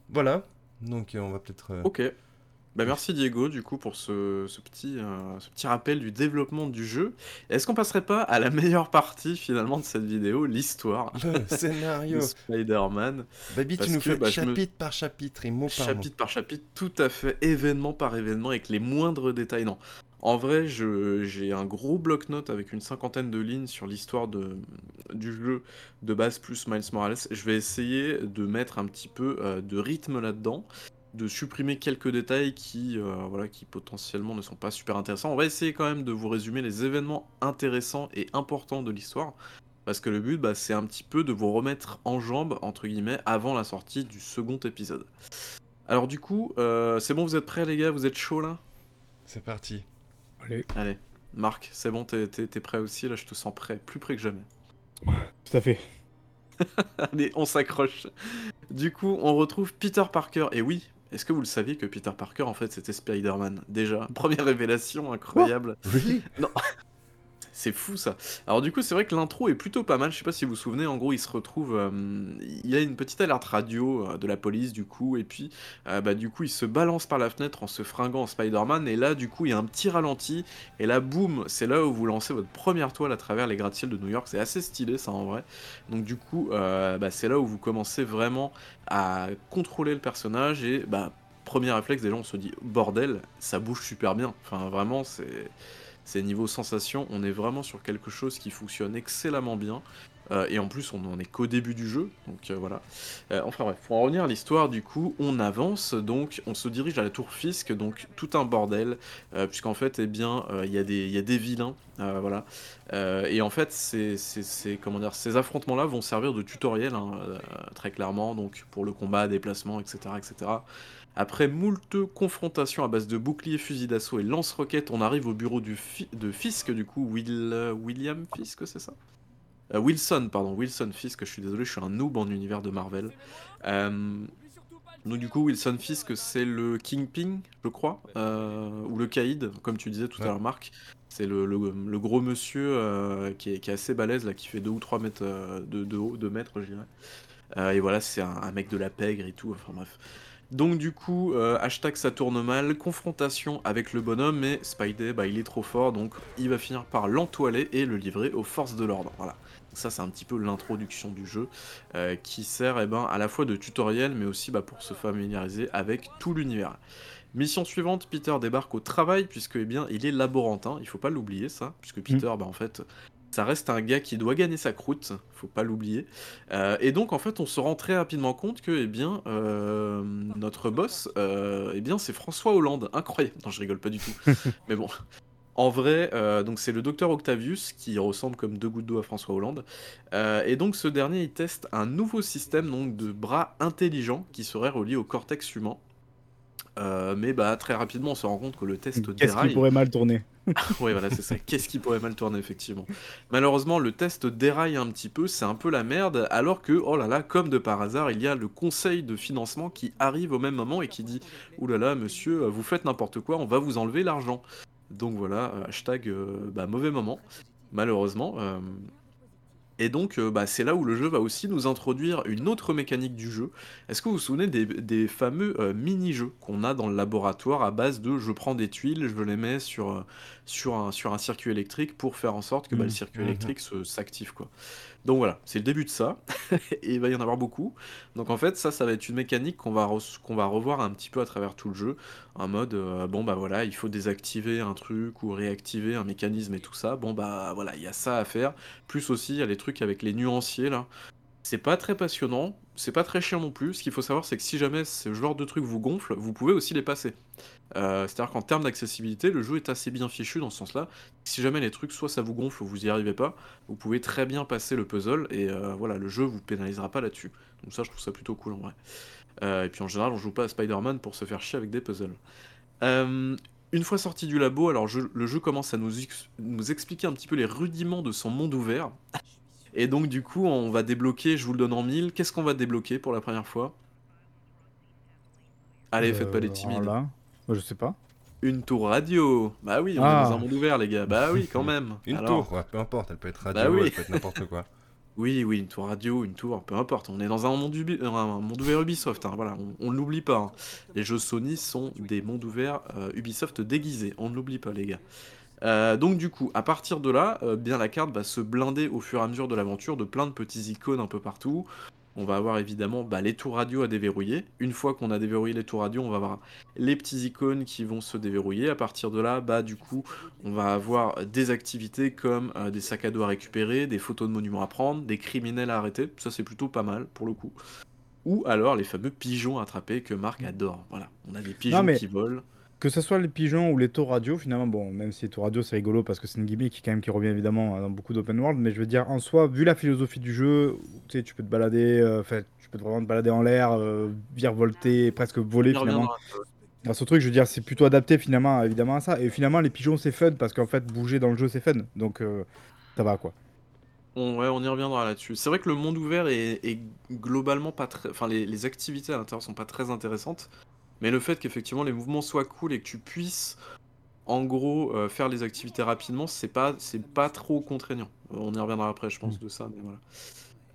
Voilà. Donc euh, on va peut-être. euh, Ok. Bah, merci Diego, du coup, pour ce, ce petit, euh, ce petit rappel du développement du jeu. Est-ce qu'on passerait pas à la meilleure partie finalement de cette vidéo, l'histoire? Le scénario. Spider-Man Baby, Parce tu nous que, fais bah, me- chapitre par chapitre et mot par mot. chapitre par chapitre, tout à fait, événement par événement, avec les moindres détails. Non, en vrai, j'ai un gros bloc-notes avec une cinquantaine de lignes sur l'histoire du jeu de base plus Miles Morales. Je vais essayer de mettre un petit peu euh, de rythme là-dedans, de supprimer quelques détails qui, euh, voilà, qui potentiellement ne sont pas super intéressants. On va essayer quand même de vous résumer les événements intéressants et importants de l'histoire. Parce que le but, bah, c'est un petit peu de vous remettre en jambes, entre guillemets, avant la sortie du second épisode. Alors du coup, euh, c'est bon, vous êtes prêts les gars? Vous êtes chaud là? C'est parti. Allez, Allez, Marc, c'est bon, t'es t'es- t'es prêt aussi? Là, je te sens prêt, plus prêt que jamais. tout à fait. Allez, on s'accroche. Du coup, on retrouve Peter Parker. Et oui, est-ce que vous le saviez que Peter Parker, en fait, c'était Spider-Man? Déjà, première révélation incroyable. Oui. C'est fou ça. Alors du coup, c'est vrai que l'intro est plutôt pas mal. Je sais pas si vous vous souvenez. En gros, il se retrouve, euh, il a une petite alerte radio euh, de la police du coup, et puis euh, bah du coup, il se balance par la fenêtre en se fringant en Spider-Man. Et là, du coup, il y a un petit ralenti. Et là, boum, c'est là où vous lancez votre première toile à travers les gratte-ciel de New York. C'est assez stylé ça en vrai. Donc du coup, euh, bah, c'est là où vous commencez vraiment à contrôler le personnage et bah premier réflexe déjà on se dit bordel ça bouge super bien enfin vraiment c'est c'est niveau sensation, on est vraiment sur quelque chose qui fonctionne excellemment bien. Euh, et en plus, on en est qu'au début du jeu, donc euh, voilà. Euh, enfin bref, pour en revenir à l'histoire, du coup, on avance, donc on se dirige à la tour Fisk, donc tout un bordel, puisqu'en fait, eh bien, il y, a des- il y a des vilains, voilà. Et en fait, c'est- comment dire, ces affrontements-là vont servir de tutoriel, hein, très clairement, donc pour le combat, déplacement, etc., etc. Après moult confrontations à base de boucliers, fusils d'assaut et lance-roquettes, on arrive au bureau du fi- de Fisk, du coup, Will, euh, William Fisk, c'est ça? Euh, Wilson, pardon, Wilson Fisk, je suis désolé, je suis un noob en univers de Marvel. Euh, donc du coup, Wilson Fisk, c'est le Kingpin, je crois, euh, ou le Caïd, comme tu disais tout Ouais. à l'heure, Marc. C'est le, le- le gros monsieur qui, est, qui est assez balèze, là, qui fait 2 ou 3 mètres de, de haut, 2 mètres, je dirais. Et voilà, c'est un, un mec de la pègre et tout, enfin bref. Donc du coup, euh, hashtag ça tourne mal, confrontation avec le bonhomme, mais Spidey, bah, il est trop fort, donc il va finir par l'entoiler et le livrer aux forces de l'ordre. Voilà. Ça, c'est un petit peu l'introduction du jeu, euh, qui sert eh ben, à la fois de tutoriel, mais aussi bah, pour se familiariser avec tout l'univers. Mission suivante, Peter débarque au travail, puisque eh bien, il est laborantin, il faut pas l'oublier ça, puisque Peter, bah, en fait, ça reste un gars qui doit gagner sa croûte, faut pas l'oublier. Euh, et donc en fait on se rend très rapidement compte que eh bien euh, notre boss euh, eh bien c'est François Hollande, incroyable. Non je rigole pas du tout. Mais bon, En vrai, donc c'est le docteur Octavius qui ressemble comme deux gouttes d'eau à François Hollande. Et donc ce dernier, il teste un nouveau système donc, de bras intelligents qui serait relié au cortex humain. Euh, mais bah très rapidement, on se rend compte que le test Qu'est-ce qui déraille. pourrait mal tourner Oui, voilà, c'est ça. Qu'est-ce qui pourrait mal tourner, effectivement. Malheureusement, le test déraille un petit peu, c'est un peu la merde, alors que, oh là là, comme de par hasard, il y a le conseil de financement qui arrive au même moment et qui dit Ouh là là, monsieur, vous faites n'importe quoi, on va vous enlever l'argent. Donc voilà, euh, hashtag euh, bah, mauvais moment, malheureusement. euh. Et donc, euh, bah, c'est là où le jeu va aussi nous introduire une autre mécanique du jeu. Est-ce que vous vous souvenez des, des fameux euh, mini-jeux qu'on a dans le laboratoire à base de je prends des tuiles, je les mets sur, euh, sur, un, sur un circuit électrique pour faire en sorte que bah, le Mhm. circuit Mhm. électrique se- s'active, quoi. Donc voilà, c'est le début de ça, et il va y en avoir beaucoup. Donc en fait, ça, ça va être une mécanique qu'on va, revoir un petit peu à travers tout le jeu, en mode, euh, bon bah voilà, il faut désactiver un truc ou réactiver un mécanisme et tout ça. Bon bah voilà, il y a ça à faire. Plus aussi, il y a les trucs avec les nuanciers là. C'est pas très passionnant, c'est pas très chiant non plus. Ce qu'il faut savoir, c'est que si jamais ce genre de trucs vous gonfle, vous pouvez aussi les passer. Euh, C'est-à-dire qu'en termes d'accessibilité, le jeu est assez bien fichu dans ce sens-là. Si jamais les trucs, soit ça vous gonfle ou vous y arrivez pas, vous pouvez très bien passer le puzzle et euh, voilà, le jeu vous pénalisera pas là-dessus. Donc ça, je trouve ça plutôt cool en vrai. Euh, et puis en général, on joue pas à Spider-Man pour se faire chier avec des puzzles. Une fois sorti du labo, alors le jeu commence à nous, nous expliquer un petit peu les rudiments de son monde ouvert. Et donc du coup, on va débloquer, je vous le donne en mille, qu'est-ce qu'on va débloquer pour la première fois? Allez, faites pas les Euh, timides. alors là, moi, je sais pas. Une tour radio Bah oui, on Ah. est dans un monde ouvert, les gars. Bah oui, quand même. Une Alors, tour, quoi, peu importe, elle peut être radio, Bah oui. elle peut être n'importe quoi. Oui, oui, une tour radio, une tour, peu importe. On est dans un monde, Ubi- euh, un monde ouvert Ubisoft, hein, voilà, on, on ne l'oublie pas. hein. Les jeux Sony sont des mondes ouverts euh, Ubisoft déguisés, on ne l'oublie pas, les gars. Euh, donc du coup, à partir de là, euh, bien la carte va se blinder au fur et à mesure de l'aventure de plein de petits icônes un peu partout. On va avoir évidemment bah, les tours radio à déverrouiller. Une fois qu'on a déverrouillé les tours radio, on va avoir les petits icônes qui vont se déverrouiller. À partir de là, bah du coup, on va avoir des activités comme euh, des sacs à dos à récupérer, des photos de monuments à prendre, des criminels à arrêter. Ça, c'est plutôt pas mal pour le coup. Ou alors les fameux pigeons à attraper que Marc adore. Voilà, on a des pigeons mais- qui volent. Que ce soit les pigeons ou les taux radio, finalement, bon, même si les taux radio c'est rigolo parce que c'est une gimmick quand même qui revient évidemment dans beaucoup d'open world, mais je veux dire, en soi, vu la philosophie du jeu, tu sais, tu peux te balader, euh, enfin, tu peux vraiment te balader en l'air, euh, virevolter, presque voler finalement. Dans ce truc, je veux dire, c'est plutôt adapté finalement, évidemment à ça. Et finalement, les pigeons c'est fun parce qu'en fait, bouger dans le jeu c'est fun, donc euh, ça va quoi. On, ouais, on y reviendra là-dessus. C'est vrai que le monde ouvert est, est globalement pas très. Enfin, les, les activités à l'intérieur sont pas très intéressantes. Mais le fait qu'effectivement les mouvements soient cool et que tu puisses, en gros, euh, faire les activités rapidement, c'est pas, c'est pas trop contraignant. On y reviendra après, je pense, de ça, mais voilà.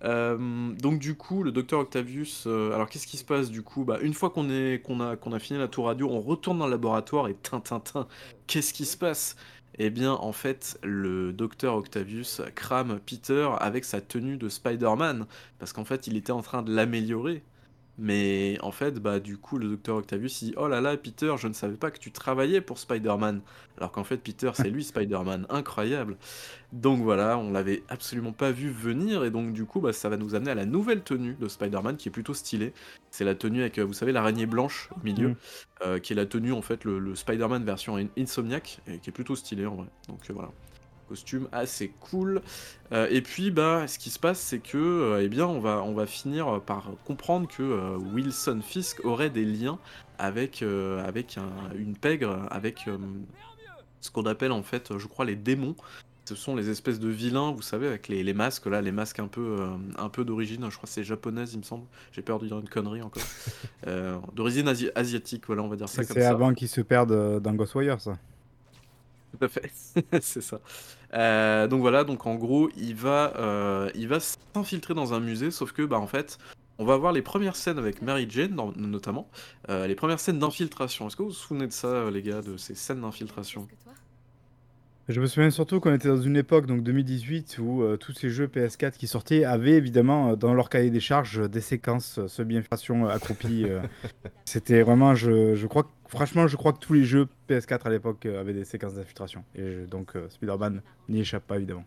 Euh, donc du coup, le docteur Octavius, euh, alors qu'est-ce qui se passe du coup? Bah, Une fois qu'on est, qu'on a, qu'on a fini la tour radio, on retourne dans le laboratoire et tintintin, qu'est-ce qui se passe? Eh bien, en fait, le docteur Octavius crame Peter avec sa tenue de Spider-Man, parce qu'en fait, il était en train de l'améliorer. Mais en fait, bah du coup, le docteur Octavius il dit Oh là là, Peter, je ne savais pas que tu travaillais pour Spider-Man. Alors qu'en fait, Peter, c'est lui Spider-Man. Incroyable. Donc voilà, on l'avait absolument pas vu venir, et donc du coup, bah, ça va nous amener à la nouvelle tenue de Spider-Man qui est plutôt stylée. C'est la tenue avec, euh, vous savez, l'araignée blanche au milieu, Mhm. euh, qui est la tenue, en fait, le, le Spider-Man version In- Insomniac, et qui est plutôt stylée en vrai. Donc euh, voilà. Costume assez cool. Euh, et puis, bah, ce qui se passe, c'est que, euh, eh bien, on va, on va finir par comprendre que euh, Wilson Fisk aurait des liens avec, euh, avec un- une pègre, avec euh, ce qu'on appelle en fait, je crois, les démons. Ce sont les espèces de vilains, vous savez, avec les, les masques là, les masques un peu, euh, un peu d'origine, je crois que c'est japonaise, il me semble. J'ai peur de dire une connerie encore. Euh, d'origine asi- asiatique, voilà, on va dire ça C'est comme c'est ça. avant qu'ils se perdent dans Ghostwire, ça. Tout à fait, c'est ça. Euh, donc voilà, donc en gros, il va, euh, il va s'infiltrer dans un musée, sauf que bah en fait, on va voir les premières scènes avec Mary Jane, notamment, euh, les premières scènes d'infiltration. Est-ce que vous vous souvenez de ça, les gars, de ces scènes d'infiltration? Je me souviens surtout qu'on était dans une époque, donc 2018, où euh, tous ces jeux PS4 qui sortaient avaient évidemment euh, dans leur cahier des charges euh, des séquences semi-infiltration euh, accroupies. C'était vraiment, je, je crois, que- franchement, je crois que tous les jeux PS4 à l'époque avaient des séquences d'infiltration. Et donc Spider-Man n'y échappe pas évidemment.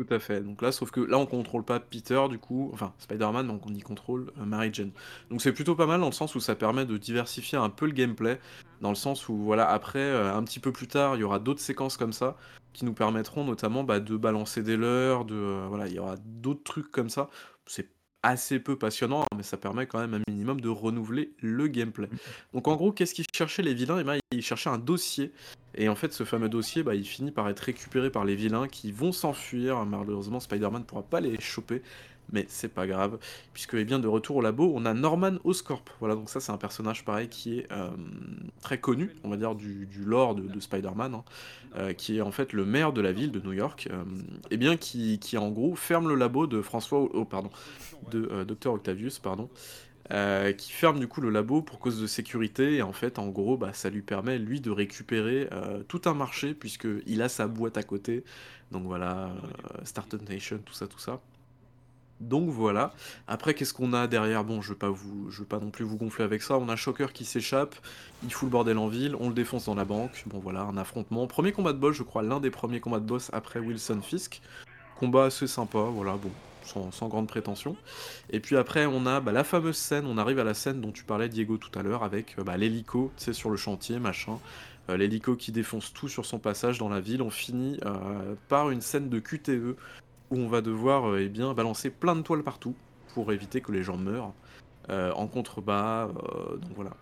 Tout à fait. Donc là, sauf que là, on contrôle pas Peter, du coup, enfin Spider-Man, donc on y contrôle euh, Mary Jane. Donc c'est plutôt pas mal dans le sens où ça permet de diversifier un peu le gameplay, dans le sens où voilà, après, euh, un petit peu plus tard, il y aura d'autres séquences comme ça qui nous permettront notamment bah, de balancer des leurres, de euh, voilà, il y aura d'autres trucs comme ça. C'est assez peu passionnant, mais ça permet quand même un minimum de renouveler le gameplay. Donc en gros, qu'est-ce qu'ils cherchaient les vilains? Et ben, ils cherchaient un dossier. Et en fait, ce fameux dossier, bah, il finit par être récupéré par les vilains qui vont s'enfuir. Malheureusement, Spider-Man ne pourra pas les choper. Mais c'est pas grave, puisque eh bien de retour au labo, on a Norman Oscorp. Voilà, donc ça c'est un personnage pareil qui est euh, très connu, on va dire du, du lore de, de Spider-Man, hein, euh, qui est en fait le maire de la ville de New York, euh, et bien qui, qui en gros ferme le labo de François, oh, pardon, de Dr Octavius, pardon, qui ferme du coup le labo pour cause de sécurité. Et en fait en gros bah, ça lui permet lui de récupérer tout un marché puisque il a sa boîte à côté. Donc voilà Startup Nation tout ça tout ça donc voilà. Après qu'est-ce qu'on a derrière? Bon je veux pas vous veux pas non plus vous gonfler avec ça. On a Shocker qui s'échappe il fout le bordel en ville on le défonce dans la banque. Bon voilà un affrontement. Premier combat de boss je crois l'un des premiers combats de boss après Wilson Fisk. Combat assez sympa voilà bon sans, grande prétention. Et puis après, on a bah, la fameuse scène, on arrive à la scène dont tu parlais, Diego, tout à l'heure, avec bah, l'hélico, tu sais, sur le chantier, machin. Euh, l'hélico qui défonce tout sur son passage dans la ville. On finit euh, par une scène de QTE où on va devoir euh, eh bien, balancer plein de toiles partout pour éviter que les gens meurent euh, en contrebas. euh, donc voilà.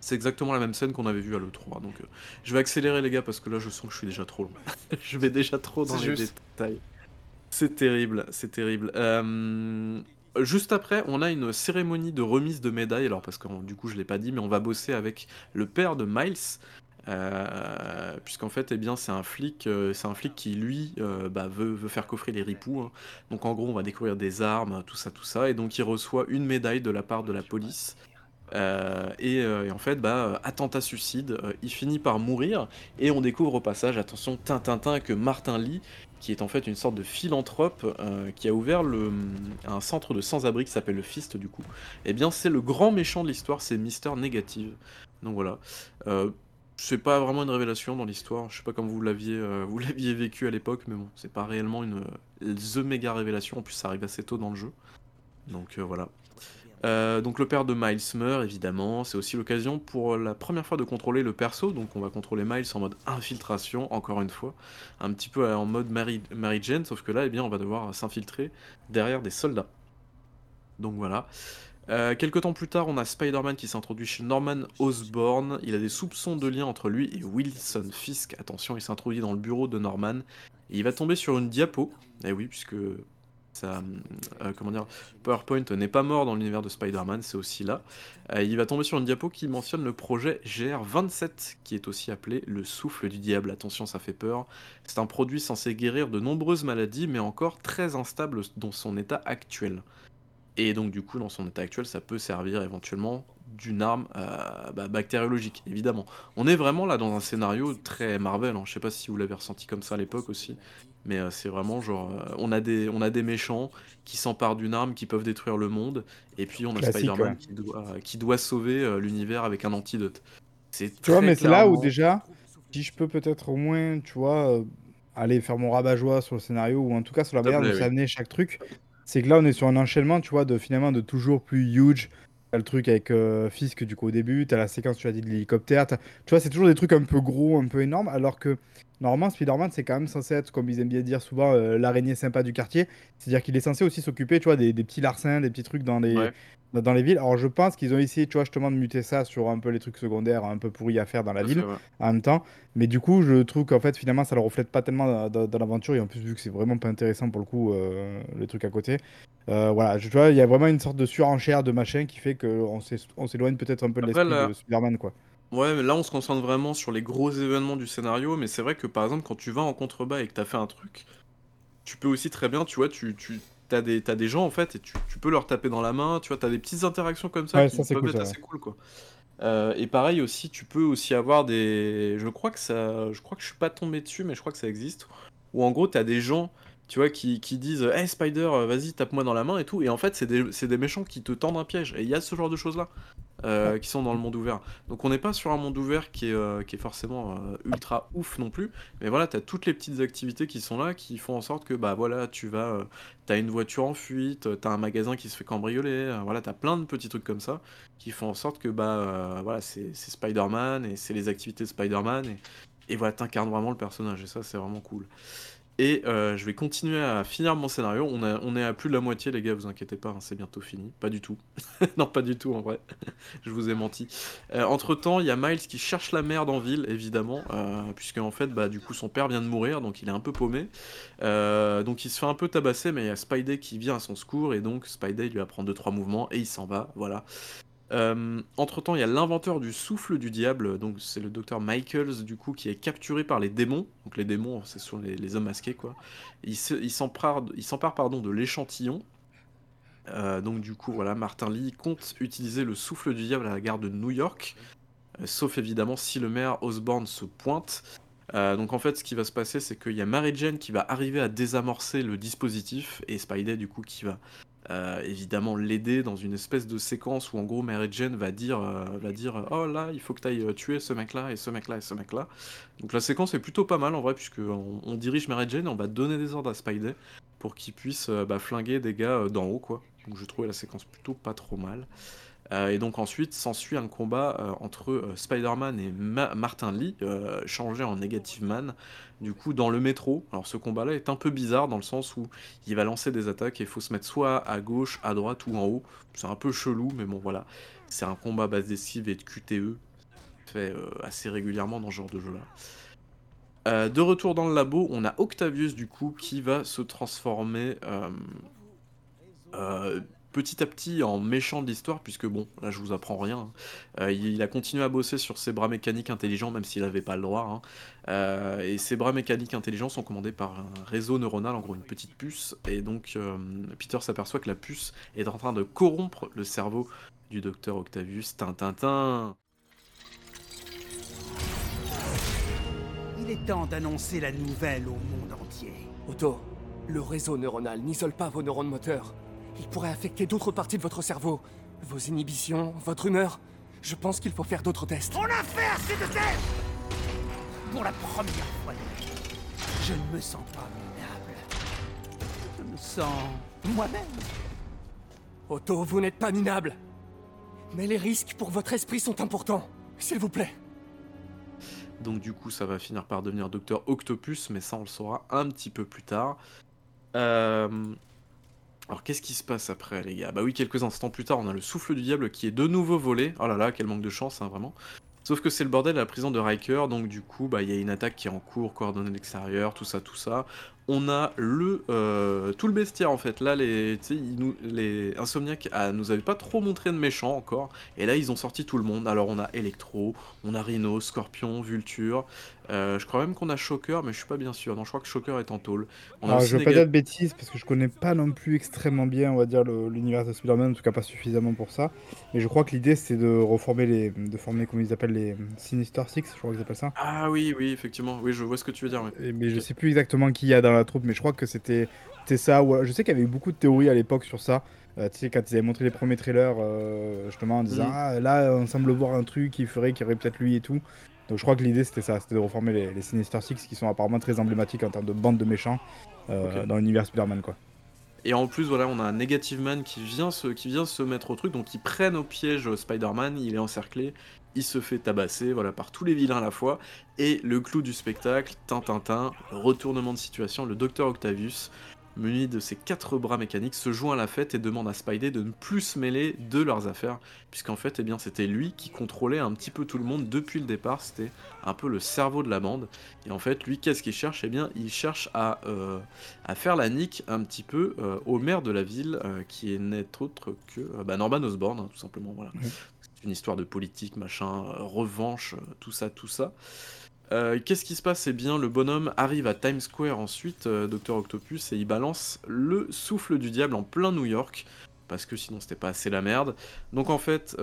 C'est exactement la même scène qu'on avait vue à l'E3. Donc euh, je vais accélérer les gars parce que là je sens que je suis déjà trop long. je vais déjà trop dans les juste. détails. C'est terrible, c'est terrible. Euh, juste après, on a une cérémonie de remise de médailles. Alors, parce que du coup, je l'ai pas dit, mais on va bosser avec le père de Miles. Euh, puisqu'en fait, eh bien, c'est un flic, euh, c'est un flic qui lui euh, bah, veut, faire coffrer les ripoux. hein. Donc, en gros, on va découvrir des armes, tout ça, tout ça, et donc il reçoit une médaille de la part de la police. Et, et en fait, bah, attentat suicide, il finit par mourir et on découvre au passage, attention, Tintintin, que Martin Lee, qui est en fait une sorte de philanthrope qui a ouvert le, un centre de sans-abri qui s'appelle le Fist du coup, et bien c'est le grand méchant de l'histoire, c'est Mister Négative. Donc voilà. Euh, c'est pas vraiment une révélation dans l'histoire, je sais pas comment vous l'aviez euh, vous l'aviez vécu à l'époque, mais bon, c'est pas réellement une the méga révélation, en plus ça arrive assez tôt dans le jeu. Donc euh, voilà. Euh, donc le père de Miles meurt évidemment, c'est aussi l'occasion pour la première fois de contrôler le perso, donc on va contrôler Miles en mode infiltration, encore une fois, un petit peu en mode Mary, Mary Jane, sauf que là eh bien, on va devoir s'infiltrer derrière des soldats. Donc voilà. Euh, quelques temps plus tard, on a Spider-Man qui s'introduit chez Norman Osborn. Il a des soupçons de lien entre lui et Wilson Fisk. Attention, il s'introduit dans le bureau de Norman. Il va tomber sur une diapo. Eh oui, puisque ça, euh, comment dire, PowerPoint n'est pas mort dans l'univers de Spider-Man, c'est aussi là. Euh, il va tomber sur une diapo qui mentionne le projet GR27, qui est aussi appelé le souffle du diable. Attention, ça fait peur. C'est un produit censé guérir de nombreuses maladies, mais encore très instable dans son état actuel. Et donc du coup, dans son état actuel, ça peut servir éventuellement d'une arme euh, bah, bactériologique, évidemment. On est vraiment là dans un scénario très Marvel, hein. je sais pas si vous l'avez ressenti comme ça à l'époque aussi, mais euh, c'est vraiment genre, euh, on, a des, on a des méchants qui s'emparent d'une arme, qui peuvent détruire le monde, et puis on a Spider-Man ouais. qui, doit, qui doit sauver l'univers avec un antidote. C'est Tu vois, mais c'est là où déjà, si je peux peut-être au moins, tu vois, aller faire mon rabat-joie sur le scénario, ou en tout cas sur la manière dont oui. amené chaque truc, c'est que là on est sur un enchaînement, tu vois, de finalement de toujours plus huge. T'as le truc avec euh, Fisk du coup au début, t'as la séquence, tu as dit, de l'hélicoptère, tu vois, c'est toujours des trucs un peu gros, un peu énormes, alors que normalement Spider-Man c'est quand même censé être, comme ils aiment bien dire souvent, euh, l'araignée sympa du quartier, c'est-à-dire qu'il est censé aussi s'occuper, tu vois, des, des petits larcins, des petits trucs dans les, Ouais. dans dans les villes. Alors je pense qu'ils ont essayé, tu vois, justement de muter ça sur un peu les trucs secondaires, un peu pourris à faire dans la ville en même temps. Mais du coup, je trouve qu'en fait, finalement, ça le reflète pas tellement dans, dans- dans l'aventure. Et en plus, vu que c'est vraiment pas intéressant pour le coup, euh, le truc à côté. euh, voilà, je, tu vois, il y a vraiment une sorte de surenchère de machin qui fait qu'on s'é- on s'éloigne peut-être un peu de l'esprit de Spider-Man, quoi. Ouais, mais là on se concentre vraiment sur les gros événements du scénario, mais c'est vrai que par exemple quand tu vas en contrebas et que t'as fait un truc, tu peux aussi très bien, tu vois, tu, tu as des, t'as des gens en fait et tu, tu peux leur taper dans la main, tu vois, t'as des petites interactions comme ça Ouais, qui ça, c'est peuvent cool, être ça, assez cool quoi. Euh, et pareil aussi, tu peux aussi avoir des, je crois que ça, je crois que je suis pas tombé dessus, mais je crois que ça existe, où en gros t'as des gens, tu vois, qui, qui disent, hey Spider, euh, vas-y tape-moi dans la main et tout, et en fait c'est des, c'est des méchants qui te tendent un piège, et il y a ce genre de choses là. Euh, qui sont dans le monde ouvert. Donc on n'est pas sur un monde ouvert qui est, euh, qui est forcément euh, ultra ouf non plus, mais voilà, tu as toutes les petites activités qui sont là, qui font en sorte que bah voilà, tu vas, tu as une voiture en fuite, tu as un magasin qui se fait cambrioler, voilà, tu as plein de petits trucs comme ça, qui font en sorte que bah voilà, c'est Spider-Man, et c'est les activités de Spider-Man, et, et voilà, t'incarnes vraiment le personnage, et ça c'est vraiment cool. Et euh, je vais continuer à finir mon scénario. On, est à plus de la moitié, les gars, vous inquiétez pas, hein, c'est bientôt fini. Pas du tout. non, pas du tout en vrai. je vous ai menti. Euh, entre temps, il y a Miles qui cherche la merde en ville, évidemment, euh, puisque en fait, bah, du coup, son père vient de mourir, donc il est un peu paumé. donc il se fait un peu tabasser, mais il y a Spidey qui vient à son secours, et donc Spidey lui apprend 2-3 mouvements, et il s'en va, voilà. Euh, entre temps, il y a l'inventeur du souffle du diable, donc c'est le docteur Michaels, du coup, qui est capturé par les démons. Donc les démons, ce sont les, hommes masqués, quoi. Il s'empare pardon, de l'échantillon. Euh, donc du coup, voilà, Martin Lee compte utiliser le souffle du diable à la gare de New York, euh, sauf évidemment si le maire Osborne se pointe. donc en fait, ce qui va se passer, c'est qu'il y a Mary Jane qui va arriver à désamorcer le dispositif et Spidey du coup qui va euh, évidemment l'aider dans une espèce de séquence où en gros Mary Jane va dire, euh, va dire oh là il faut que tu ailles euh, tuer ce mec là et ce mec là et ce mec là. Donc la séquence est plutôt pas mal en vrai puisque on, dirige Mary Jane et on va donner des ordres à Spidey pour qu'il puisse bah, flinguer des gars d'en haut quoi. Donc je trouvais la séquence plutôt pas trop mal. Et donc ensuite s'ensuit un combat entre Spider-Man et Martin Lee, changé en Negative Man, du coup dans le métro. Alors ce combat-là est un peu bizarre dans le sens où il va lancer des attaques et il faut se mettre soit à gauche, à droite ou en haut. C'est un peu chelou, mais bon voilà. C'est un combat base d'esquive et de QTE, fait euh, assez régulièrement dans ce genre de jeu-là. Euh, de retour dans le labo, on a Octavius du coup qui va se transformer euh, petit à petit en méchant de l'histoire, puisque bon, là je vous apprends rien. Hein. Euh, il, a continué à bosser sur ses bras mécaniques intelligents, même s'il n'avait pas le droit. Hein. Euh, et ses bras mécaniques intelligents sont commandés par un réseau neuronal, en gros une petite puce. Et donc euh, Peter s'aperçoit que la puce est en train de corrompre le cerveau du docteur Octavius Tintintin. Il est temps d'annoncer la nouvelle au monde entier. Otto, le réseau neuronal n'isole pas vos neurones moteurs. Il pourrait affecter d'autres parties de votre cerveau. Vos inhibitions, votre humeur. Je pense qu'il faut faire d'autres tests. On a fait assez de tests Pour la première fois je ne me sens pas minable. Je me sens moi-même. Otto, vous n'êtes pas minable. Mais les risques pour votre esprit sont importants. S'il vous plaît. Donc du coup, ça va finir par devenir Docteur Octopus, mais ça on le saura un petit peu plus tard. Euh, alors qu'est-ce qui se passe après les gars? Bah oui, quelques instants plus tard, on a le souffle du diable qui est de nouveau volé. Oh là là, quel manque de chance, hein, vraiment. Sauf que c'est le bordel à la prison de Riker, donc du coup, bah il y a une attaque qui est en cours, coordonnée de l'extérieur, tout ça, tout ça on a le euh, tout le bestiaire en fait. Là, les, nous, les Insomniac ah, nous avaient pas trop montré de méchants encore, et là ils ont sorti tout le monde. Alors on a Electro, on a Rhino, Scorpion, Vulture. Euh, je crois même qu'on a Shocker, mais je suis pas bien sûr. Non, je crois que Shocker est en tôle. On je veux pas dire de bêtises parce que je connais pas non plus extrêmement bien, on va dire, l'univers de Spider-Man, en tout cas pas suffisamment pour ça. Mais je crois que l'idée c'est de reformer les, de former comment ils appellent les Sinister Six, je crois qu'ils appellent ça. Ah oui, oui, effectivement. Oui, je vois ce que tu veux dire. mais je sais plus exactement qui y a dans troupe, mais je crois que c'était ça. Je sais qu'il y avait eu beaucoup de théories à l'époque sur ça. Euh, tu sais, quand ils avaient montré les premiers trailers, euh, justement, en disant mm. Ah, là, on semble voir un truc qui ferait qu'il y aurait peut-être lui et tout. Donc je crois que l'idée c'était ça, c'était de reformer les, Sinister Six qui sont apparemment très emblématiques en termes de bande de méchants euh, dans l'univers Spider-Man quoi. Et en plus, voilà, on a un Negative Man qui vient, se, mettre au truc, donc ils prennent au piège Spider-Man, il est encerclé, il se fait tabasser voilà, par tous les vilains à la fois. Et le clou du spectacle, Tintintin, retournement de situation, le docteur Octavius, muni de ses quatre bras mécaniques, se joint à la fête et demande à Spidey de ne plus se mêler de leurs affaires, puisqu'en fait, eh bien, c'était lui qui contrôlait un petit peu tout le monde depuis le départ, c'était un peu le cerveau de la bande. Et en fait, lui, qu'est-ce qu'il cherche? Eh bien, il cherche à, euh, à faire la nique un petit peu euh, au maire de la ville, euh, qui est n'est autre que bah, Norman Osborn, hein, tout simplement. Voilà une histoire de politique, machin, revanche, tout ça, tout ça. Euh, qu'est-ce qui se passe? Eh bien, le bonhomme arrive à Times Square ensuite, Docteur Octopus, et il balance le souffle du diable en plein New York, parce que sinon c'était pas assez la merde. Donc en fait,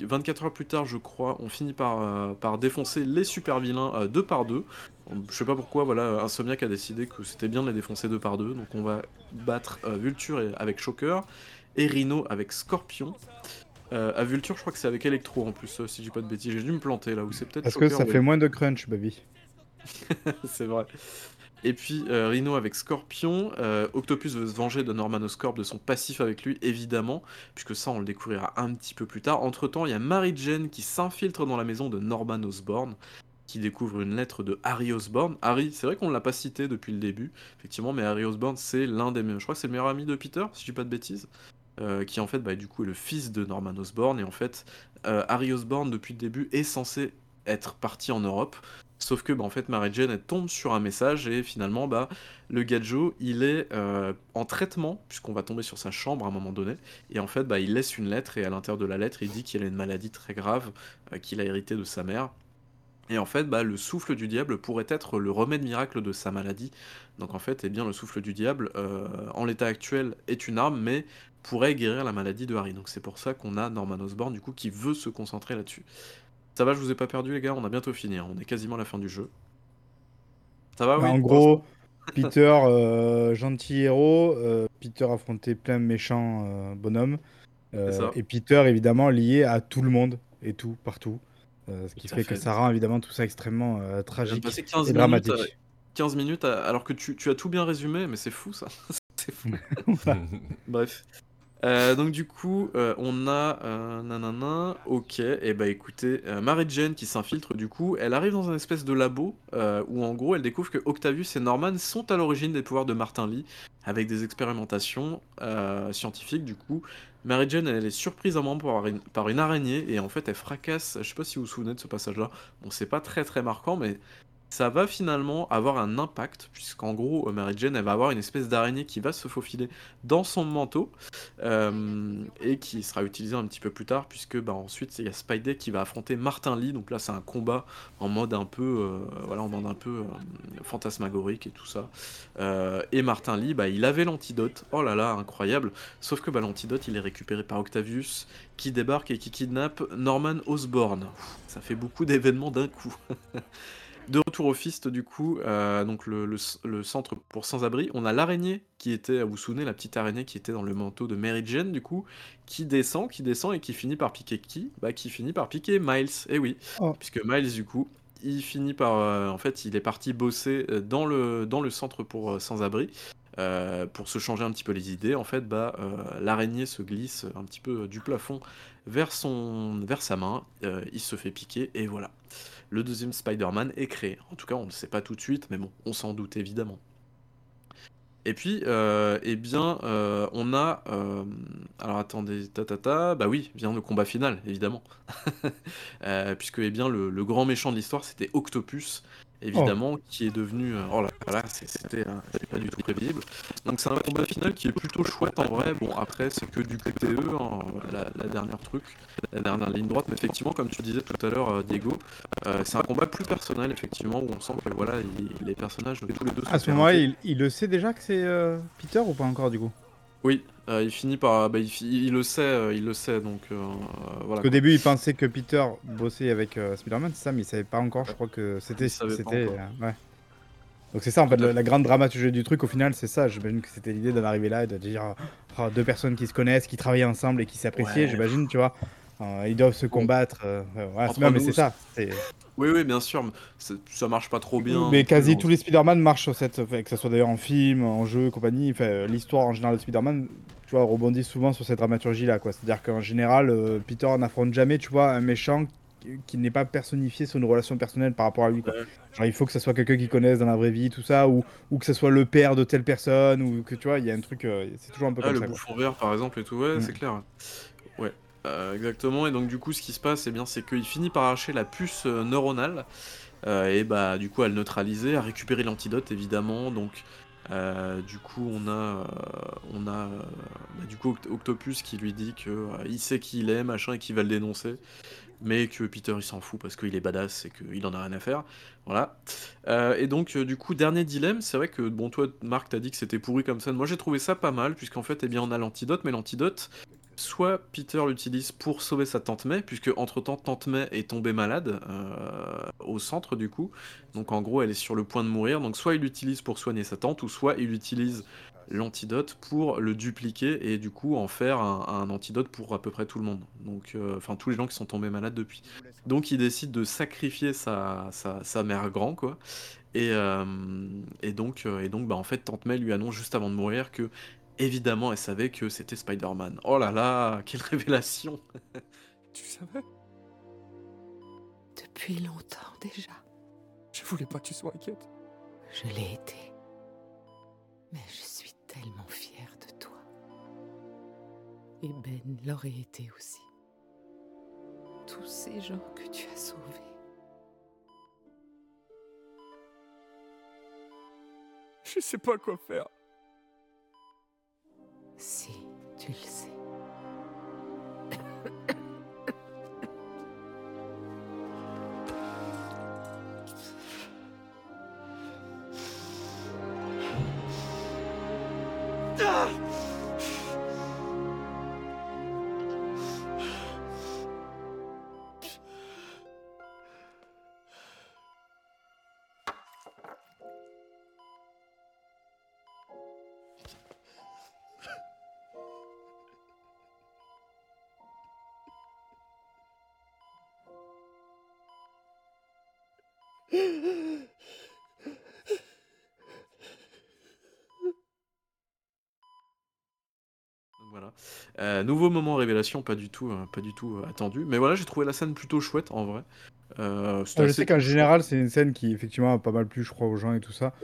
24 heures plus tard, je crois, on finit par, par défoncer les super vilains deux par deux. Je sais pas pourquoi, voilà, Insomniac a décidé que c'était bien de les défoncer deux par deux, donc on va battre Vulture avec Shocker et Rhino avec Scorpion. Euh, à Vulture, je crois que c'est avec Electro en plus, euh, si j'ai pas de bêtises. J'ai dû me planter là, où c'est peut-être. Parce que ça fait moins de crunch, baby. c'est vrai. Et puis euh, Rhino avec Scorpion. Euh, Octopus veut se venger de Norman Oscorp de son passif avec lui, évidemment, puisque ça on le découvrira un petit peu plus tard. Entre temps, il y a Mary Jane qui s'infiltre dans la maison de Norman Osborn, qui découvre une lettre de Harry Osborn. Harry, c'est vrai qu'on ne l'a pas cité depuis le début, effectivement, mais Harry Osborn c'est l'un des meilleurs. Je crois que c'est le meilleur ami de Peter, si je dis pas de bêtises. Euh, qui en fait, bah, du coup, est le fils de Norman Osborn. Et en fait, euh, Harry Osborn, depuis le début, est censé être parti en Europe. Sauf que, bah, en fait, Mary Jane, elle tombe sur un message et finalement, bah, le Gadjo, il est euh, en traitement, puisqu'on va tomber sur sa chambre à un moment donné. Et en fait, bah, il laisse une lettre et à l'intérieur de la lettre, il dit qu'il a une maladie très grave qu'il a hérité de sa mère. Et en fait, bah, le souffle du diable pourrait être le remède miracle de sa maladie. Donc en fait, eh bien, le souffle du diable, en l'état actuel, est une arme, mais pourrait guérir la maladie de Harry. Donc c'est pour ça qu'on a Norman Osborn, du coup, qui veut se concentrer là-dessus. Ça va, je vous ai pas perdu, les gars, on a bientôt fini, hein. on est quasiment à la fin du jeu. Ça va, Bah, oui en gros, Peter, euh, gentil héros. euh, Peter affrontait plein de méchants euh, bonhommes. et Peter, évidemment, lié à tout le monde et tout, partout. Ce qui fait que ça rend évidemment tout ça extrêmement tragique passer 15 et minutes, dramatique. à- 15 minutes à- alors que tu, tu as tout bien résumé, mais c'est fou ça. c'est fou. Bref. Euh, donc du coup, euh, on a euh, nanana, ok, et bah écoutez, euh, Mary Jane qui s'infiltre du coup, elle arrive dans un espèce de labo où en gros elle découvre que Octavius et Norman sont à l'origine des pouvoirs de Martin Lee avec des expérimentations scientifiques du coup. Mary Jane elle est surprise à un moment par une, par une araignée et en fait elle fracasse, je sais pas si vous vous souvenez de ce passage là, bon c'est pas très très marquant mais ça va finalement avoir un impact, puisqu'en gros, euh, Mary Jane, elle va avoir une espèce d'araignée qui va se faufiler dans son manteau, euh, et qui sera utilisée un petit peu plus tard, puisque bah, ensuite, il y a Spidey qui va affronter Martin Lee, donc là, c'est un combat en mode un peu, euh, voilà, en mode un peu fantasmagorique et tout ça. Et Martin Lee, bah, il avait l'antidote, oh là là, incroyable, sauf que bah, l'antidote, il est récupéré par Octavius, qui débarque et qui kidnappe Norman Osborn. Ça fait beaucoup d'événements d'un coup. De retour au Fist, du coup, euh, donc le, le- le centre pour sans-abri, on a l'araignée qui était, vous vous souvenez, la petite araignée qui était dans le manteau de Mary Jane, du coup, qui descend, qui descend et qui finit par piquer qui? Bah, qui finit par piquer Miles, et oui, Oh. puisque Miles, du coup, il finit par, euh, en fait, il est parti bosser euh, dans le, dans le centre pour euh, sans-abri. euh, pour se changer un petit peu les idées, en fait, bah, l'araignée se glisse un petit peu du plafond vers, son, vers sa main, il se fait piquer, et voilà le deuxième Spider-Man est créé. En tout cas, on ne le sait pas tout de suite, mais bon, on s'en doute évidemment. Et puis, euh, eh bien, euh, on a. euh, alors attendez, ta ta ta, bah oui, vient le combat final, évidemment. Puisque, eh bien, le grand méchant de l'histoire, c'était Octopus, évidemment, qui est devenu. euh, oh là là, c'est- c'était pas du tout prévisible. Donc, c'est un combat final qui est plutôt chouette en vrai. Bon, après, c'est que du QTE, hein, la, la dernière truc, la dernière ligne droite. Mais effectivement, comme tu disais tout à l'heure, euh, Diego, euh, c'est un combat plus personnel, effectivement, où on sent que voilà, il- les personnages tous les deux À ce moment-là, il, il le sait déjà que c'est euh, Peter ou pas encore du coup? Oui, euh, il finit par. Bah, il, le sait, euh, il le sait, donc euh, voilà. Au début, il pensait que Peter bossait avec Spider-Man, c'est ça, mais il savait pas encore. Je crois que c'était. C'était ouais. Donc c'est ça en fait, la, la grande dramaturgie du truc au final, c'est ça. J'imagine que c'était l'idée d'en arriver là et de dire oh, deux personnes qui se connaissent, qui travaillent ensemble et qui s'apprécient, Ouais. j'imagine, tu vois. Euh, ils doivent se combattre. euh, non, mais c'est ça. Oui, oui, bien sûr, mais ça marche pas trop bien. mais quasi tous les Spider-Man marchent sur cette. que ce soit d'ailleurs en film, en jeu, compagnie. Enfin, l'histoire en général de Spider-Man, tu vois, rebondit souvent sur cette dramaturgie-là, quoi. C'est-à-dire qu'en général, euh, Peter n'affronte jamais, tu vois, un méchant qui- n'est pas personnifié sur une relation personnelle par rapport à lui, quoi. Genre, il faut que ce soit quelqu'un qu'il connaisse dans la vraie vie, tout ça, ou, ou que ce soit le père de telle personne, ou que tu vois, il y a un truc. euh, c'est toujours un peu Ah, comme le ça, quoi. bouffon vert, par exemple, et tout, ouais, Mm. c'est clair. Ouais, euh, exactement. Et donc, du coup, ce qui se passe, eh bien, c'est qu'il finit par arracher la puce neuronale, et bah, du coup, à le neutraliser, à récupérer l'antidote, évidemment. Donc, euh, du coup, on a, euh, on a euh, du coup, Oct- Octopus qui lui dit que euh, il sait qui il est, machin, et qu'il va le dénoncer. Mais que Peter il s'en fout parce qu'il est badass et qu'il en a rien à faire. Voilà. Euh, et donc, euh, du coup, dernier dilemme, c'est vrai que, bon, toi, Marc, t'as dit que c'était pourri comme ça. Moi, j'ai trouvé ça pas mal, puisqu'en fait, eh bien, on a l'antidote, mais l'antidote, soit Peter l'utilise pour sauver sa tante May, puisque entre-temps tante May est tombée malade euh, au centre du coup. Donc en gros elle est sur le point de mourir. Donc soit il l'utilise pour soigner sa tante, ou soit il utilise l'antidote pour le dupliquer et du coup en faire un, antidote pour à peu près tout le monde. Donc euh, enfin tous les gens qui sont tombés malades depuis. Donc il décide de sacrifier sa, sa, mère grand quoi. Et, euh, et donc, et donc bah, en fait Tante May lui annonce juste avant de mourir que Évidemment, elle savait que c'était Spider-Man. Oh là là, quelle révélation Tu savais? Depuis longtemps déjà. Je voulais pas que tu sois inquiète. Je l'ai été. Mais je suis tellement fière de toi. Et Ben l'aurait été aussi. Tous ces gens que tu as sauvés. Je sais pas quoi faire. Si, tu le sais. Euh, nouveau moment révélation, pas du tout, euh, pas du tout euh, attendu. Mais voilà, j'ai trouvé la scène plutôt chouette en vrai. je sais qu'en général, c'est une scène qui effectivement a pas mal plu, je crois, aux gens et tout ça.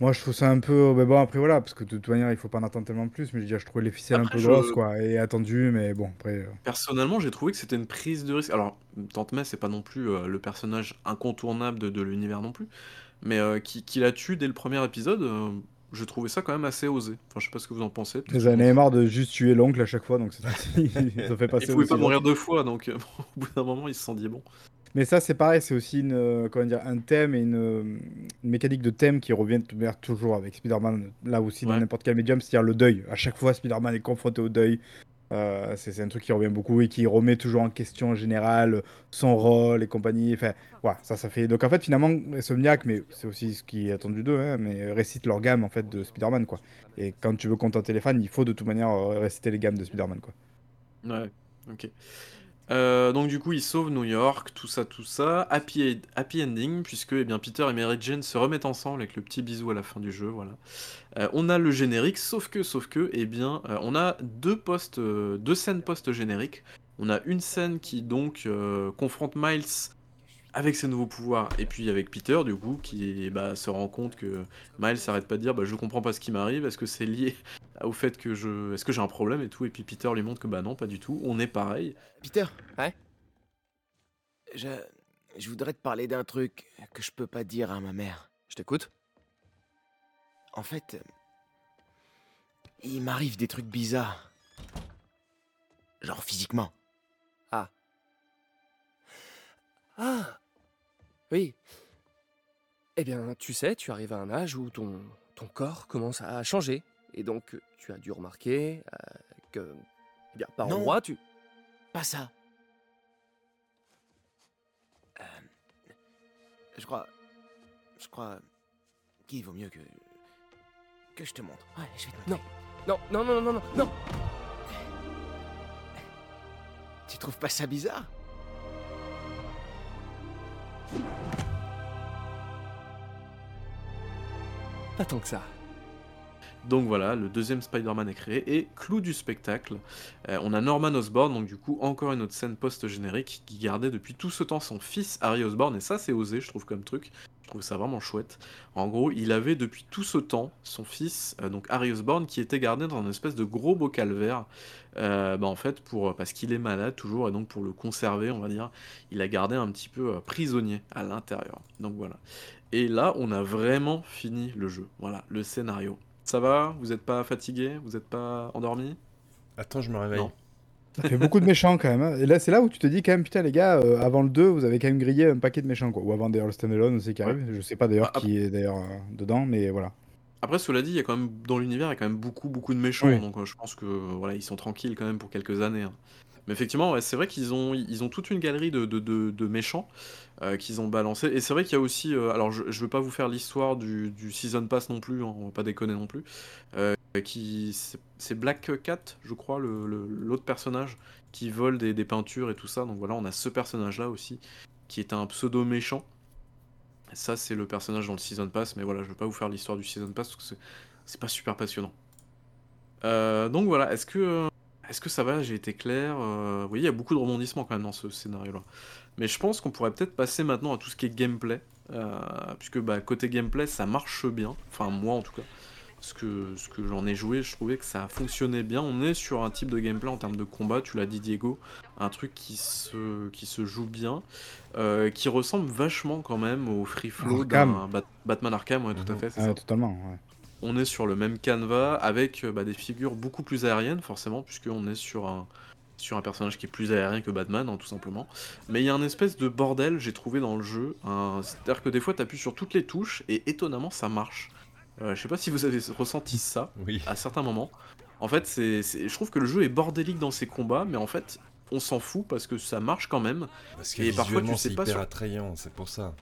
Moi, je trouve ça un peu. Mais bon, après, voilà, parce que de toute manière, il faut pas en attendre tellement plus. Mais je, je trouvais les ficelles un peu grosses, quoi, et attendues, mais bon, après. Personnellement, j'ai trouvé que c'était une prise de risque. Alors, Tante May, c'est pas non plus le personnage incontournable de, l'univers non plus. Mais qui, qui la tue dès le premier épisode, je trouvais ça quand même assez osé. Enfin, je sais pas ce que vous en pensez. Vous en avez marre de juste tuer l'oncle à chaque fois, donc ça fait passer. Il pouvait pas mourir deux fois, donc euh, au bout d'un moment, il se sent dit bon. Mais ça, c'est pareil, c'est aussi une, euh, comment dire, un thème et une, mécanique de thème qui revient toujours avec Spider-Man, là aussi dans n'importe quel médium, c'est-à-dire le deuil. À chaque fois, Spider-Man est confronté au deuil. Euh, c'est un truc qui revient beaucoup et qui remet toujours en question en général son rôle et compagnie. Enfin, voilà, ça, ça fait. Donc en fait, finalement, Insomniac, mais c'est aussi ce qui est attendu d'eux, hein, mais récite leur gamme en fait de Spider-Man, quoi. Et quand tu veux contenter les fans, il faut de toute manière euh, réciter les gammes de Spider-Man, quoi. Ouais, ok. Euh, donc du coup, il sauve New York, tout ça, tout ça. Happy, ending, puisque eh bien, Peter et Mary Jane se remettent ensemble avec le petit bisou à la fin du jeu, voilà. Euh, on a le générique, sauf que, sauf que, eh bien, euh, on a deux scènes post-génériques. On a une scène qui donc confronte Miles avec ses nouveaux pouvoirs, et puis avec Peter, du coup, qui bah, se rend compte que Miles s'arrête pas de dire bah, Je comprends pas ce qui m'arrive, est-ce que c'est lié au fait que je. Est-ce que j'ai un problème et tout Et puis Peter lui montre que bah non, pas du tout, on est pareil. Peter Ouais Je. Je voudrais te parler d'un truc que je peux pas dire à ma mère. Je t'écoute En fait. Il m'arrive des trucs bizarres. Genre physiquement. Ah. Ah oui. Eh bien, tu sais, tu arrives à un âge où ton, ton corps commence à changer. Et donc, tu as dû remarquer euh, que, eh bien, par endroits, tu... Pas ça. Euh, je crois... Je crois qu'il vaut mieux que... Que je te montre. Ouais, je vais te montrer. Non, non, non, non, non, non, non Tu trouves pas ça bizarre? Pas tant que ça. Donc voilà, le deuxième Spider-Man est créé et clou du spectacle, euh, on a Norman Osborn, donc du coup encore une autre scène post-générique qui gardait depuis tout ce temps son fils Harry Osborn et ça c'est osé je trouve comme truc, je trouve ça vraiment chouette. En gros, il avait depuis tout ce temps son fils, euh, donc Harry Osborn, qui était gardé dans une espèce de gros bocal vert, euh, bah, en fait pour parce qu'il est malade toujours et donc pour le conserver, on va dire, il a gardé un petit peu prisonnier à l'intérieur. Donc voilà. Et là, on a vraiment fini le jeu. Voilà, le scénario. Ça va? Vous n'êtes pas fatigué? Vous n'êtes pas endormi? Attends, je me réveille. Ça fait beaucoup de méchants quand même. Hein. Et là, c'est là où tu te dis quand même, putain, les gars, euh, avant le 2, vous avez quand même grillé un paquet de méchants, quoi. Ou avant d'ailleurs le standalone aussi qui arrive. Je sais pas d'ailleurs qui est d'ailleurs euh, dedans, mais voilà. Après, cela dit, il y a quand même dans l'univers, il y a quand même beaucoup, beaucoup de méchants, Oui. donc euh, je pense que voilà, ils sont tranquilles quand même pour quelques années. hein. Mais effectivement, ouais, c'est vrai qu'ils ont, ils ont toute une galerie de, de, de- de méchants euh, qu'ils ont balancé. Et c'est vrai qu'il y a aussi, euh, alors je, je veux pas vous faire l'histoire du, season pass non plus, hein, on va pas déconner non plus. euh, c'est Black Cat, je crois, l'autre personnage qui vole des, peintures et tout ça. Donc voilà, on a ce personnage-là aussi qui est un pseudo méchant. Ça, c'est le personnage dans le Season Pass, mais voilà, je vais pas vous faire l'histoire du Season Pass parce que c'est- pas super passionnant. Donc voilà, est-ce que, est-ce que ça va? J'ai été clair? Euh, vous voyez, il y a beaucoup de rebondissements quand même dans ce scénario-là. Mais je pense qu'on pourrait peut-être passer maintenant à tout ce qui est gameplay, euh, puisque bah, côté gameplay, ça marche bien. Enfin, moi en tout cas. Ce que, ce que j'en ai joué, je trouvais que ça fonctionnait bien. On est sur un type de gameplay en termes de combat, tu l'as dit Diego, un truc qui se, qui se joue bien, euh, qui ressemble vachement quand même au free flow d'un Bat- Batman Arkham, ouais, tout à Mhm. fait, ça. totalement. ouais. On est sur le même canevas avec euh, bah, des figures beaucoup plus aériennes, forcément, puisqu'on est sur un, sur un personnage qui est plus aérien que Batman, hein, tout simplement. Mais il y a un espèce de bordel, j'ai trouvé dans le jeu. C'est-à-dire que des fois, tu appuies sur toutes les touches et étonnamment, ça marche. Euh, je sais pas si vous avez ressenti ça Oui. à certains moments. En fait, c'est, c'est- je trouve que le jeu est bordélique dans ses combats, mais en fait, on s'en fout parce que ça marche quand même. Parce que Et parfois, tu sais c'est pas hyper sur- attrayant, c'est pour ça.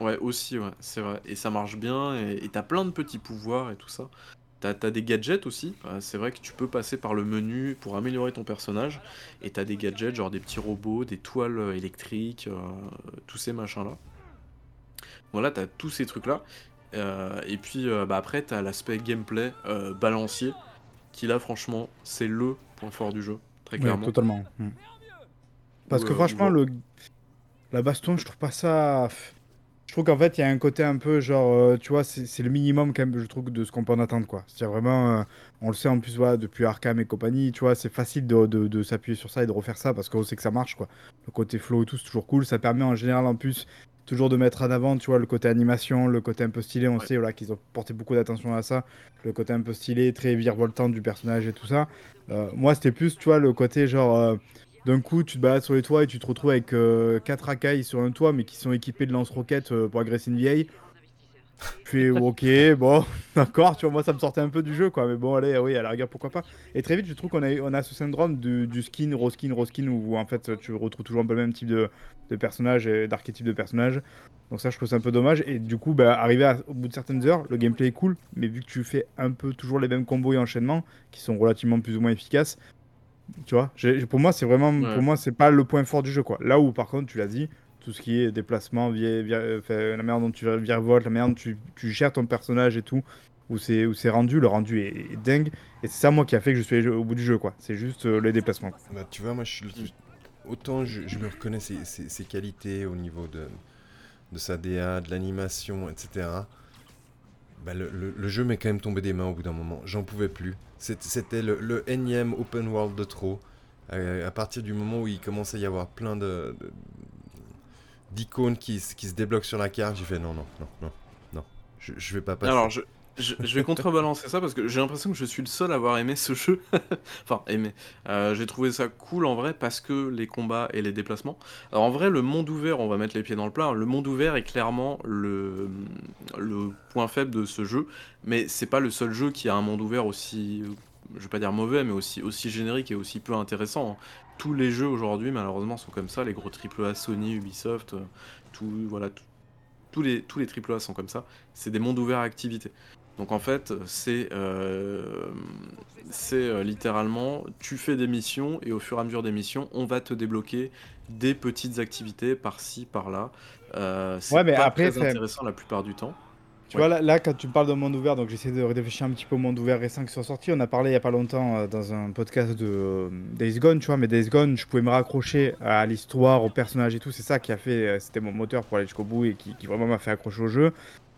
Ouais, aussi, ouais, c'est vrai. Et ça marche bien, et et t'as plein de petits pouvoirs et tout ça. T'as des gadgets aussi. Euh, c'est vrai que tu peux passer par le menu pour améliorer ton personnage. Et t'as des gadgets, genre des petits robots, des toiles électriques, euh, tous ces machins-là. Voilà, t'as tous ces trucs-là. Euh, et puis euh, bah, après, t'as l'aspect gameplay balancier, qui là, franchement, c'est le point fort du jeu, très clairement. totalement. Mm. Parce que franchement, le... la baston, je trouve pas ça. Je trouve qu'en fait, il y a un côté un peu genre, euh, tu vois, c'est c'est le minimum quand même, je trouve, de ce qu'on peut en attendre, quoi. C'est-à-dire vraiment, euh, on le sait en plus, voilà, depuis Arkham et compagnie, tu vois, c'est facile de, de- de s'appuyer sur ça et de refaire ça parce qu'on sait que ça marche, quoi. Le côté flow et tout, c'est toujours cool. Ça permet en général, en plus, toujours de mettre en avant, tu vois, le côté animation, le côté un peu stylé. On Ouais. sait, voilà, qu'ils ont porté beaucoup d'attention à ça. Le côté un peu stylé, très virevoltant du personnage et tout ça. Euh, moi, c'était plus, tu vois, le côté genre. Euh, d'un coup, tu te balades sur les toits et tu te retrouves avec euh, quatre racailles sur un toit, mais qui sont équipés de lance-roquettes euh, pour agresser une vieille. Tu fais ok, bon, d'accord, tu vois, moi ça me sortait un peu du jeu, quoi, mais bon, allez, oui, à la rigueur, pourquoi pas. Et très vite, je trouve qu'on a, on a ce syndrome du, du skin, roskin, roskin, où en fait tu retrouves toujours un peu le même type de, de personnage et d'archétype de personnage. Donc ça, je trouve ça un peu dommage. Et du coup, bah, arrivé à- au bout de certaines heures, le gameplay est cool, mais vu que tu fais un peu toujours les mêmes combos et enchaînements, qui sont relativement plus ou moins efficaces, tu vois, pour moi, c'est vraiment, Ouais. pour moi, c'est pas le point fort du jeu, quoi. Là où, par contre, tu l'as dit, tout ce qui est déplacement, via, via- euh, la manière dont tu virevoltes, la manière dont tu, tu gères ton personnage et tout, où c'est où c'est rendu, le rendu est, est dingue. Et c'est ça, moi, qui a fait que je suis allé au bout du jeu, quoi. C'est juste euh, les déplacements. quoi. Bah, tu vois, moi, je suis... autant je, je me reconnais ses, ses- ses qualités au niveau de, de sa DA, de l'animation, etc. Bah, le, jeu m'est quand même tombé des mains au bout d'un moment. J'en pouvais plus. C'était le, le énième open world de trop. Euh, à partir du moment où il commençait à y avoir plein d'icônes qui, se débloquent sur la carte, j'ai fait non, non, non, non. Je, je vais pas passer. Je, vais contrebalancer ça parce que j'ai l'impression que je suis le seul à avoir aimé ce jeu. enfin, aimé. Euh, j'ai trouvé ça cool en vrai parce que les combats et les déplacements. Alors, en vrai, le monde ouvert, on va mettre les pieds dans le plat. hein, Le monde ouvert est clairement le, point faible de ce jeu. Mais c'est pas le seul jeu qui a un monde ouvert aussi, je vais pas dire mauvais, mais aussi, aussi générique et aussi peu intéressant. hein. Tous les jeux aujourd'hui, malheureusement, sont comme ça. Les gros AAA Sony, Ubisoft, euh, tout, voilà, tous les, tous les AAA sont comme ça. C'est des mondes ouverts à activité. Donc en fait, c'est euh, euh, littéralement, tu fais des missions et au fur et à mesure des missions, on va te débloquer des petites activités par-ci, par-là. Euh, c'est Ouais, mais pas après, très c'est- intéressant la plupart du temps. Tu Ouais. vois, là, là, quand tu parles de monde ouvert, donc j'essaie de réfléchir un petit peu au monde ouvert récent qui sont sortis. On a parlé il y a pas longtemps dans un podcast de Days Gone, tu vois, mais Days Gone, je pouvais me raccrocher à l'histoire, au personnage et tout. C'est ça qui a fait, c'était mon moteur pour aller jusqu'au bout et qui, qui vraiment m'a fait accrocher au jeu.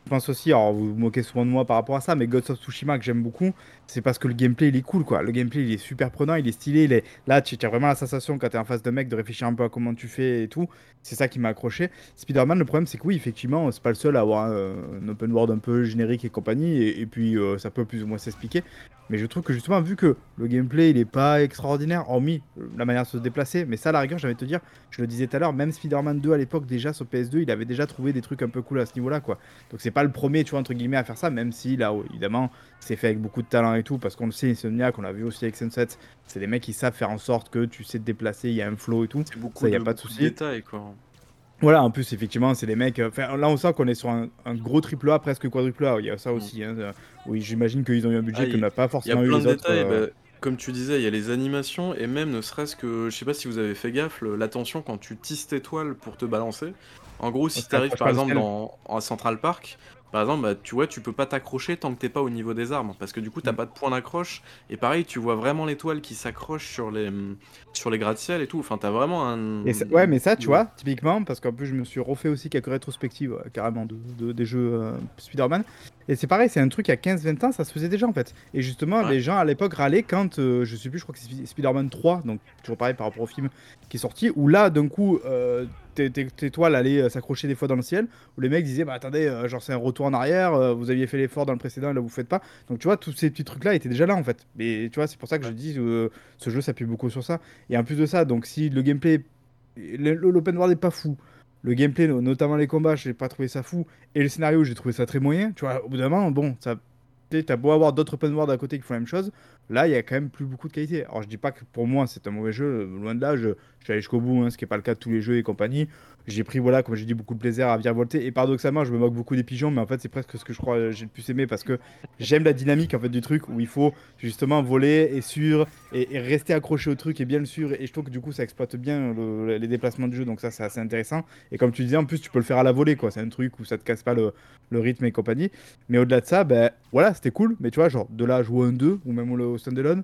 Je pense aussi, alors vous vous moquez souvent de moi par rapport à ça, mais Ghost of Tsushima que j'aime beaucoup, c'est parce que le gameplay il est cool quoi. Le gameplay il est super prenant, il est stylé, il est... là tu as vraiment la sensation quand tu es en face de mec de réfléchir un peu à comment tu fais et tout. C'est ça qui m'a accroché. Spider-Man, le problème c'est que oui, effectivement, c'est pas le seul à avoir euh, un open world un peu générique et compagnie, et, puis euh, ça peut plus ou moins s'expliquer. Mais je trouve que justement, vu que le gameplay il est pas extraordinaire, hormis la manière de se déplacer, mais ça, à la rigueur, j'avais te dire, je le disais tout à l'heure, même Spider-Man 2 à l'époque, déjà sur PS2, il avait déjà trouvé des trucs un peu cool à ce niveau-là, quoi. Donc c'est pas le premier, tu vois, entre guillemets, à faire ça, même si là, évidemment, c'est fait avec beaucoup de talent et tout, parce qu'on le sait, Insomniac, on l'a vu aussi avec Sunset, c'est des mecs qui savent faire en sorte que tu sais te déplacer, il y a un flow et tout. C'est beaucoup Ça, y a de, pas de souci. détails, quoi. Voilà, en plus, effectivement, c'est des mecs. euh, enfin, là, on sent qu'on est sur un, un gros triple A, presque quadruple A. Il y a ça aussi. hein, euh, oui, j'imagine qu'ils ont eu un budget Ah, n'a pas forcément eu les autres. détails. euh, bah, comme tu disais, il y a les animations et même ne serait-ce que, je sais pas si vous avez fait gaffe, l'attention quand tu tisses tes toiles pour te balancer. En gros, si tu arrives par exemple dans, en Central Park, par exemple, bah, tu vois, tu peux pas t'accrocher tant que t'es pas au niveau des arbres parce que du coup, t'as Mm. pas de point d'accroche. Et pareil, tu vois vraiment l'étoile qui s'accroche sur les, sur les gratte-ciel et tout. Enfin, t'as vraiment un. Et ça- ouais, mais ça, tu Ouais. vois, typiquement, parce qu'en plus, je me suis refait aussi quelques rétrospectives, carrément, de, de- des jeux euh, Spider-Man. Et c'est pareil, c'est un truc, il y a 15-20 ans, ça se faisait déjà, en fait. Et justement, Ouais. les gens, à l'époque, râlaient quand, euh, je sais plus, je crois que c'est Spi- Spider-Man 3, donc toujours pareil par rapport au film qui est sorti, où là, d'un coup, euh, tes, tes- tes toiles allaient euh, s'accrocher des fois dans le ciel, où les mecs disaient, bah attendez, euh, genre c'est un retour en arrière, vous aviez fait l'effort dans le précédent, là vous faites pas. Donc tu vois, tous ces petits trucs-là étaient déjà là, en fait. Mais tu vois, c'est pour ça que je dis, ce jeu s'appuie beaucoup sur ça. Et en plus de ça, donc si le gameplay L'open world est pas fou. Le gameplay, no- notamment les combats, j'ai pas trouvé ça fou. Et le scénario, j'ai trouvé ça très moyen. Tu vois, au bout d'un moment, bon, ça. T'as beau avoir d'autres open world à côté qui font la même chose, là il y a quand même plus beaucoup de qualité. Alors je dis pas que pour moi c'est un mauvais jeu, loin de là, je, je suis allé jusqu'au bout, hein, ce qui est pas le cas de tous les jeux et compagnie. J'ai pris, voilà, comme j'ai dit, beaucoup de plaisir à virevolter. Et paradoxalement, je me moque beaucoup des pigeons, mais en fait c'est presque ce que je crois euh, j'ai le plus aimé parce que j'aime la dynamique en du truc où il faut justement voler et sur et, rester accroché au truc et bien le suivre. Et je trouve que du coup, ça exploite bien le- les déplacements du jeu, donc ça, c'est assez intéressant. Et comme tu disais, en plus, tu peux le faire à la volée, quoi. C'est un truc où ça te casse pas le, le rythme et compagnie. Mais au-delà de ça, ben voilà, c'était cool. Mais tu vois, genre de là jouer un 2 ou même au standalone,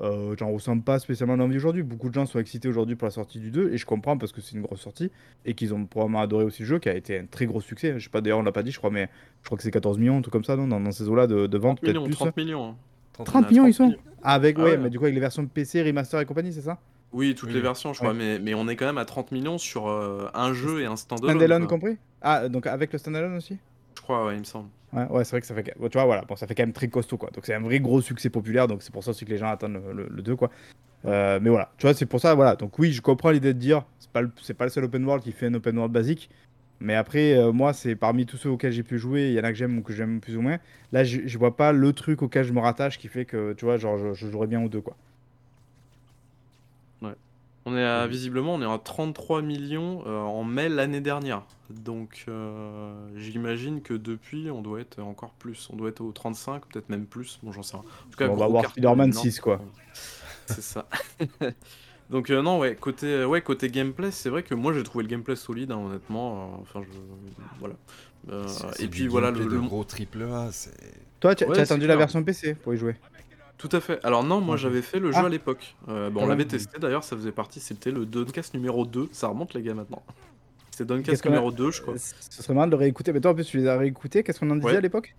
euh, j'en ressens pas spécialement l'envie aujourd'hui. Beaucoup de gens sont excités aujourd'hui pour la sortie du 2 et je comprends parce que c'est une grosse sortie et qu'ils ont probablement adoré aussi le jeu qui a été un très gros succès. Je sais pas, d'ailleurs, on l'a pas dit, je crois, mais je crois que c'est 14 millions, un truc comme ça, non, dans, dans ces eaux-là de, de vente, 30 peut-être millions, plus. 30 millions. hein. 30 On est à millions, ils 30 sont millions. Avec, Ah ouais, ouais. mais du coup, avec les versions PC, remaster et compagnie, c'est ça? Oui, toutes Oui, les versions, je crois, mais, mais on est quand même à 30 millions sur euh, un jeu et un standalone. Standalone compris? Ah, donc avec le standalone aussi? Ouais, il me semble. Ouais, ouais c'est vrai que ça fait. tu vois, voilà, bon, ça fait quand même très costaud, quoi. Donc c'est un vrai gros succès populaire, donc c'est pour ça aussi que les gens attendent le, le- le 2, quoi. Euh, mais voilà, tu vois, c'est pour ça, voilà. Donc oui, je comprends l'idée de dire, c'est pas, le- pas le seul open world qui fait un open world basique. Mais après, euh, moi, c'est parmi tous ceux auxquels j'ai pu jouer, il y en a que j'aime ou que j'aime plus ou moins. Là, je, je vois pas le truc auquel je me rattache qui fait que, tu vois, genre, je, je jouerais bien aux deux, quoi. On est à, visiblement, on est à 33 millions euh, en mai l'année dernière. Donc, euh, j'imagine que depuis, on doit être encore plus. On doit être au 35, peut-être même plus. Bon, j'en sais rien. En tout cas, on va voir Spider-Man énorme. 6, quoi. C'est ça. Donc, euh, non, ouais, côté, ouais, côté gameplay, c'est vrai que moi, j'ai trouvé le gameplay solide, hein, honnêtement. enfin, je. Voilà. Euh, C'est- c'est et du puis, voilà, le, le- gros triple A, c'est... Toi, tu Ouais, as attendu la clair. version PC pour y jouer Tout à fait. Alors non, moi j'avais fait le jeu Ah. à l'époque. Euh, Quand on l'avait même. testé d'ailleurs, ça faisait partie, c'était le Duncast numéro 2. Ça remonte les gars maintenant. C'était Qu'est-ce Duncast a- numéro 2 je crois. Ce serait marrant de le réécouter. Mais toi, en plus, tu les as réécoutés. Qu'est-ce qu'on en disait Ouais. à l'époque?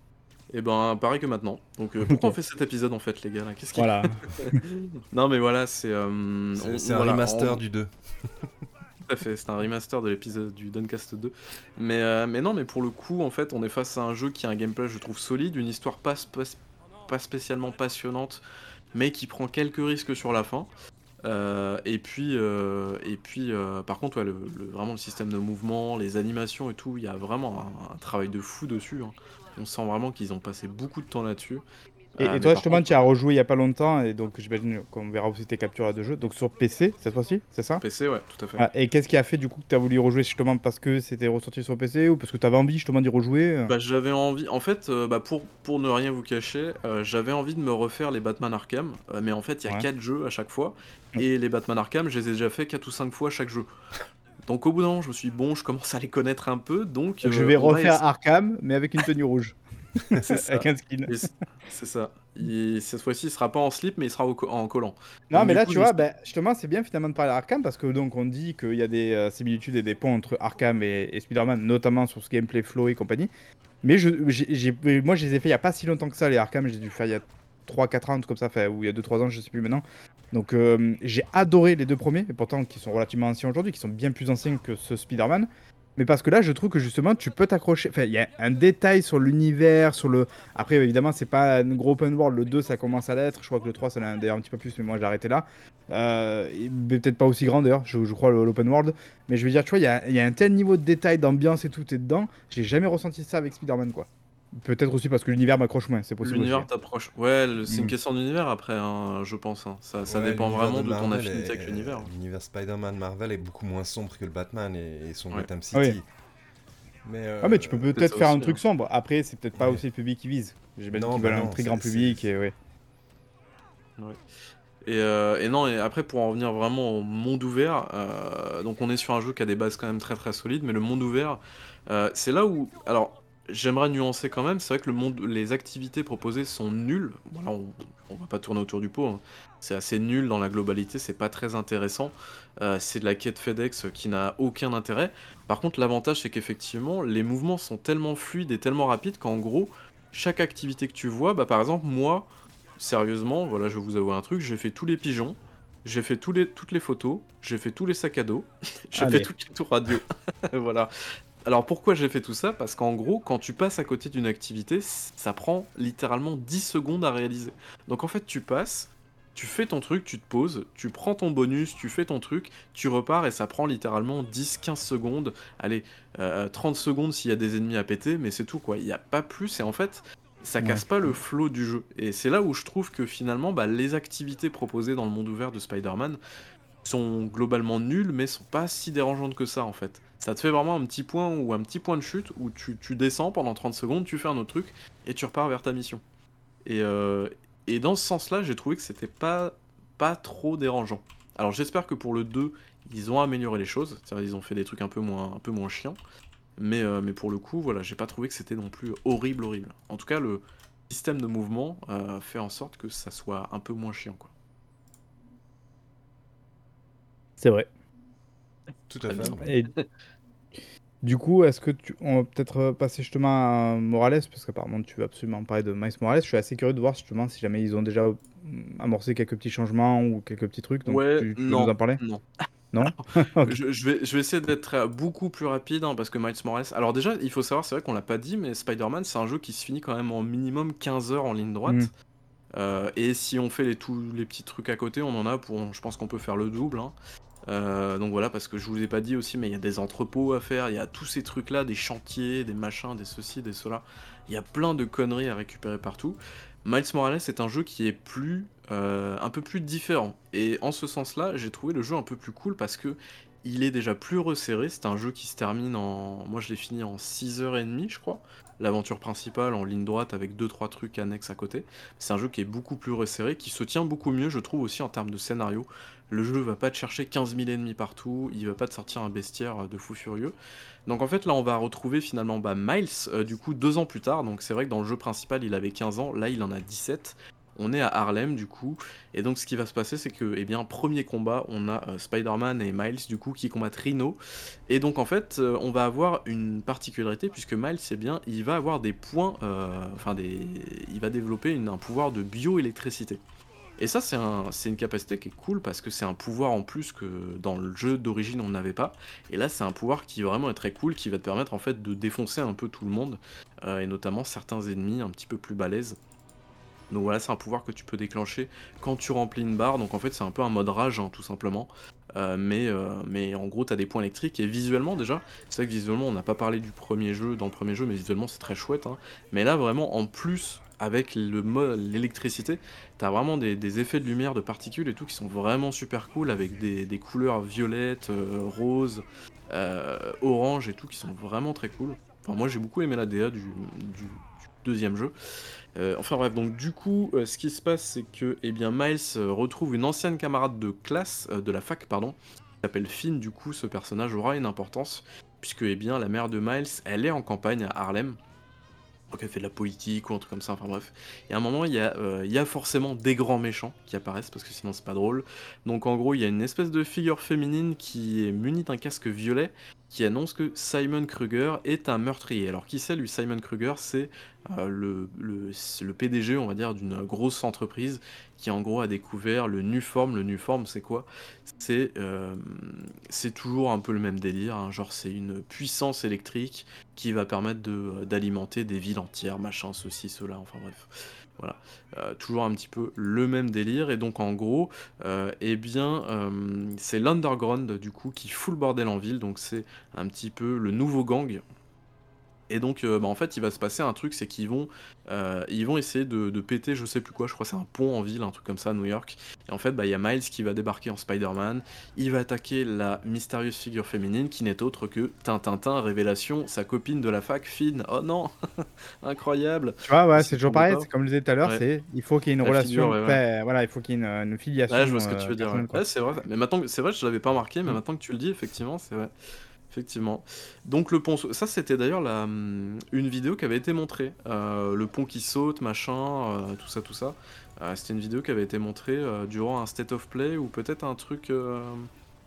Et ben pareil que maintenant. Donc euh, pourquoi on fait cet épisode en fait les gars là? Qu'est-ce qui... Voilà. Non mais voilà, c'est... euh, C'est c'est un voilà, remaster on- du 2. Tout à fait, c'est un remaster de l'épisode du Duncast 2. Mais, euh, mais non, mais pour le coup, en fait, on est face à un jeu qui a un gameplay, je trouve, solide, une histoire pas, sp- pas spécialement passionnante, mais qui prend quelques risques sur la fin. Euh, et puis, euh, et puis euh, par contre, le, vraiment le système de mouvement, les animations et tout, il y a vraiment un, un travail de fou dessus. hein. On sent vraiment qu'ils ont passé beaucoup de temps là-dessus. Et, Euh, et toi, justement, contre, tu as rejoué il y a pas longtemps, et donc j'imagine qu'on verra aussi tes captures de jeu. Donc sur PC, cette fois-ci, c'est ça? PC, ouais, tout à fait. Ah, Et qu'est-ce qui a fait du coup que tu as voulu rejouer justement parce que c'était ressorti sur PC ou parce que tu avais envie justement d'y rejouer euh? Bah, j'avais envie, en fait, euh, bah, pour, pour ne rien vous cacher, euh, j'avais envie de me refaire les Batman Arkham, euh, mais en fait, il y a Ouais. 4 jeux à chaque fois, et les Batman Arkham, je les ai déjà fait 4 ou 5 fois chaque jeu. Donc au bout d'un moment, je me suis dit, bon, je commence à les connaître un peu, donc... Donc, Je euh, vais va refaire Arkham, mais avec une tenue rouge. C'est ça. avec un skin. C'est ça. Il- cette fois-ci, il sera pas en slip, mais il sera au co- en collant. Non, Donc, mais là, coup, tu je vois, bah, justement, c'est bien finalement de parler d'Arkham parce que donc on dit qu'il y a des euh, similitudes et des ponts entre Arkham et, et Spider-Man, notamment sur ce gameplay flow et compagnie. Mais je, moi, je les ai fait il y a pas si longtemps que ça, les Arkham, j'ai dû faire il y a 3-4 ans, comme ça, ou il y a 2-3 ans, je sais plus maintenant. Donc euh, j'ai adoré les deux premiers, et pourtant qui sont relativement anciens aujourd'hui, qui sont bien plus anciens que ce Spider-Man. Mais parce que là, je trouve que justement, tu peux t'accrocher. Enfin, il y a un détail sur l'univers, sur le. Après, évidemment, c'est pas un gros open world. Le 2, ça commence à l'être. Je crois que le 3, ça l'est d'ailleurs un petit peu plus, mais moi, j'ai arrêté là. Euh, peut-être pas aussi grand d'ailleurs, je, je crois, l'open world. Mais je veux dire, tu vois, il y a, il y a un tel niveau de détail, d'ambiance et tout est dedans. J'ai jamais ressenti ça avec Spider-Man, quoi. Peut-être aussi parce que l'univers m'accroche moins, c'est possible. L'univers t'approche. Ouais, le- c'est une Mm. question d'univers après, hein, je pense. hein. Ça, ça Ouais, dépend vraiment de, ton affinité est- avec l'univers. L'univers Spider-Man Marvel est beaucoup moins sombre que le Batman et, et son Ouais. Gotham Ah oui. City. Mais, euh, Ah, mais tu peux peut-être peut-être faire un truc hein. sombre. Après, c'est peut-être pas Ouais. aussi le public qui vise. J'imagine Non, qu'ils veulent un non, très grand public et ouais. Et, euh, et non, et après pour en revenir vraiment au monde ouvert, euh, donc on est sur un jeu qui a des bases quand même très très solides, mais le monde ouvert, euh, c'est là où, alors j'aimerais nuancer quand même, c'est vrai que le monde, les activités proposées sont nulles. Voilà, on, on va pas tourner autour du pot, hein. c'est assez nul dans la globalité, c'est pas très intéressant. Euh, c'est de la quête FedEx qui n'a aucun intérêt. Par contre, l'avantage c'est qu'effectivement les mouvements sont tellement fluides et tellement rapides qu'en gros chaque activité que tu vois, bah par exemple moi sérieusement, voilà, je vais vous avouer un truc, j'ai fait tous les pigeons, j'ai fait tous les, toutes les photos, j'ai fait tous les sacs à dos, j'ai fait toutes les tours radio. voilà. Alors pourquoi j'ai fait tout ça? Parce qu'en gros, quand tu passes à côté d'une activité, ça prend littéralement 10 secondes à réaliser. Donc en fait, tu passes, tu fais ton truc, tu te poses, tu prends ton bonus, tu fais ton truc, tu repars et ça prend littéralement 10-15 secondes. Allez, euh, 30 secondes s'il y a des ennemis à péter, mais c'est tout quoi. Il n'y a pas plus et en fait, ça Ouais. casse pas le flow du jeu. Et c'est là où je trouve que finalement, bah, les activités proposées dans le monde ouvert de Spider-Man sont globalement nulles, mais sont pas si dérangeantes que ça en fait. Ça te fait vraiment un petit point ou un petit point de chute où tu, descends pendant 30 secondes, tu fais un autre truc et tu repars vers ta mission. Et, euh, et dans ce sens-là, j'ai trouvé que c'était pas, pas trop dérangeant. Alors j'espère que pour le 2, ils ont amélioré les choses, c'est-à-dire ils ont fait des trucs un peu moins, un peu moins chiants. Mais, euh, mais pour le coup, voilà, j'ai pas trouvé que c'était non plus horrible, horrible. En tout cas, le système de mouvement euh, fait en sorte que ça soit un peu moins chiant. C'est vrai. Tout à fait. Et du coup, est-ce que tu. On va peut-être passer justement à Morales, parce qu'apparemment tu veux absolument parler de Miles Morales. Je suis assez curieux de voir justement si jamais ils ont déjà amorcé quelques petits changements ou quelques petits trucs. Donc ouais, tu, tu peux non, nous en parler non. Non je, je vais, je vais essayer d'être beaucoup plus rapide hein, parce que Miles Morales. Alors, déjà, il faut savoir, c'est vrai qu'on l'a pas dit, mais Spider-Man, c'est un jeu qui se finit quand même en minimum 15 heures en ligne droite. Mm. Euh, et si on fait les, tous les petits trucs à côté, on en a pour. Je pense qu'on peut faire le double. hein. Euh, donc voilà, parce que je vous ai pas dit aussi, mais il y a des entrepôts à faire, il y a tous ces trucs-là, des chantiers, des machins, des ceci, des cela. Il y a plein de conneries à récupérer partout. Miles Morales est un jeu qui est plus, euh, un peu plus différent. Et en ce sens-là, j'ai trouvé le jeu un peu plus cool parce que il est déjà plus resserré. C'est un jeu qui se termine en. Moi, je l'ai fini en 6h30, je crois. L'aventure principale en ligne droite avec 2-3 trucs annexes à côté. C'est un jeu qui est beaucoup plus resserré, qui se tient beaucoup mieux, je trouve, aussi en termes de scénario. Le jeu va pas te chercher 15 000 ennemis partout, il va pas te sortir un bestiaire de fou furieux. Donc en fait là on va retrouver finalement bah, Miles euh, du coup deux ans plus tard, donc c'est vrai que dans le jeu principal il avait 15 ans, là il en a 17. On est à Harlem du coup, et donc ce qui va se passer c'est que, eh bien, premier combat, on a euh, Spider-Man et Miles du coup qui combattent Rhino, et donc en fait euh, on va avoir une particularité puisque Miles, eh bien, il va avoir des points, euh, enfin des, il va développer un pouvoir de bioélectricité. Et ça, c'est un, c'est une capacité qui est cool parce que c'est un pouvoir en plus que dans le jeu d'origine on n'avait pas. Et là, c'est un pouvoir qui vraiment est très cool, qui va te permettre en fait de défoncer un peu tout le monde, euh, et notamment certains ennemis un petit peu plus balèzes. Donc voilà, c'est un pouvoir que tu peux déclencher quand tu remplis une barre. Donc en fait, c'est un peu un mode rage, hein, tout simplement. Euh, mais, euh, mais en gros, tu as des points électriques. Et visuellement, déjà, c'est vrai que visuellement, on n'a pas parlé du premier jeu, dans le premier jeu, mais visuellement, c'est très chouette. hein. Mais là, vraiment, en plus, avec l'électricité, T'as vraiment des, effets de lumière, de particules et tout qui sont vraiment super cool avec des, couleurs violettes, euh, roses, euh, orange et tout qui sont vraiment très cool. Enfin, moi j'ai beaucoup aimé la DA du, deuxième jeu. Euh, enfin bref, donc du coup, euh, ce qui se passe, c'est que eh bien, Miles euh, retrouve une ancienne camarade de classe, de la fac, pardon, qui s'appelle Finn. Du coup, ce personnage aura une importance puisque eh bien, la mère de Miles, elle est en campagne à Harlem. Donc elle fait de la politique ou un truc comme ça, enfin bref. Et à un moment, il y, a, euh, il y a forcément des grands méchants qui apparaissent parce que sinon c'est pas drôle. Donc en gros, il y a une espèce de figure féminine qui est munie d'un casque violet qui annonce que Simon Kruger est un meurtrier. Alors qui c'est lui Simon Kruger? C'est euh, le, le, PDG, on va dire, d'une grosse entreprise qui en gros a découvert le Nuform. Le Nuform, c'est quoi? C'est euh, c'est toujours un peu le même délire. hein. Genre, c'est une puissance électrique qui va permettre de- d'alimenter des villes entières, machin, ceci, cela, enfin bref. Voilà. Euh, toujours un petit peu le même délire. Et donc, en gros, euh, eh bien, euh, c'est l'Underground, du coup, qui fout le bordel en ville. Donc, c'est un petit peu le nouveau gang. Et donc, euh, bah, en fait, il va se passer un truc, c'est qu'ils vont, euh, ils vont essayer de, de péter, je sais plus quoi, je crois c'est un pont en ville, un truc comme ça, à New York. Et en fait, bah, il y a Miles qui va débarquer en Spider-Man. Il va attaquer la mystérieuse figure féminine qui n'est autre que Tintintin, révélation, sa copine de la fac, Finn. Oh non Incroyable Tu vois, ouais, C'est toujours pareil. comme je disais tout à l'heure, Ouais. c'est il faut qu'il y ait une La relation. figure, ouais, ouais. paix- Voilà, il faut qu'il y ait une, une filiation. Ouais, je vois ce que tu euh, veux dire. Quoi. Ouais, c'est vrai. Mais maintenant, c'est vrai, je l'avais pas remarqué, mais Mm. maintenant que tu le dis, effectivement, c'est vrai. Effectivement. Donc le pont, ça c'était d'ailleurs hum, une vidéo qui avait été montrée. Euh, le pont qui saute, machin, euh, tout ça, tout ça. Euh, c'était une vidéo qui avait été montrée durant un State of Play ou peut-être un truc,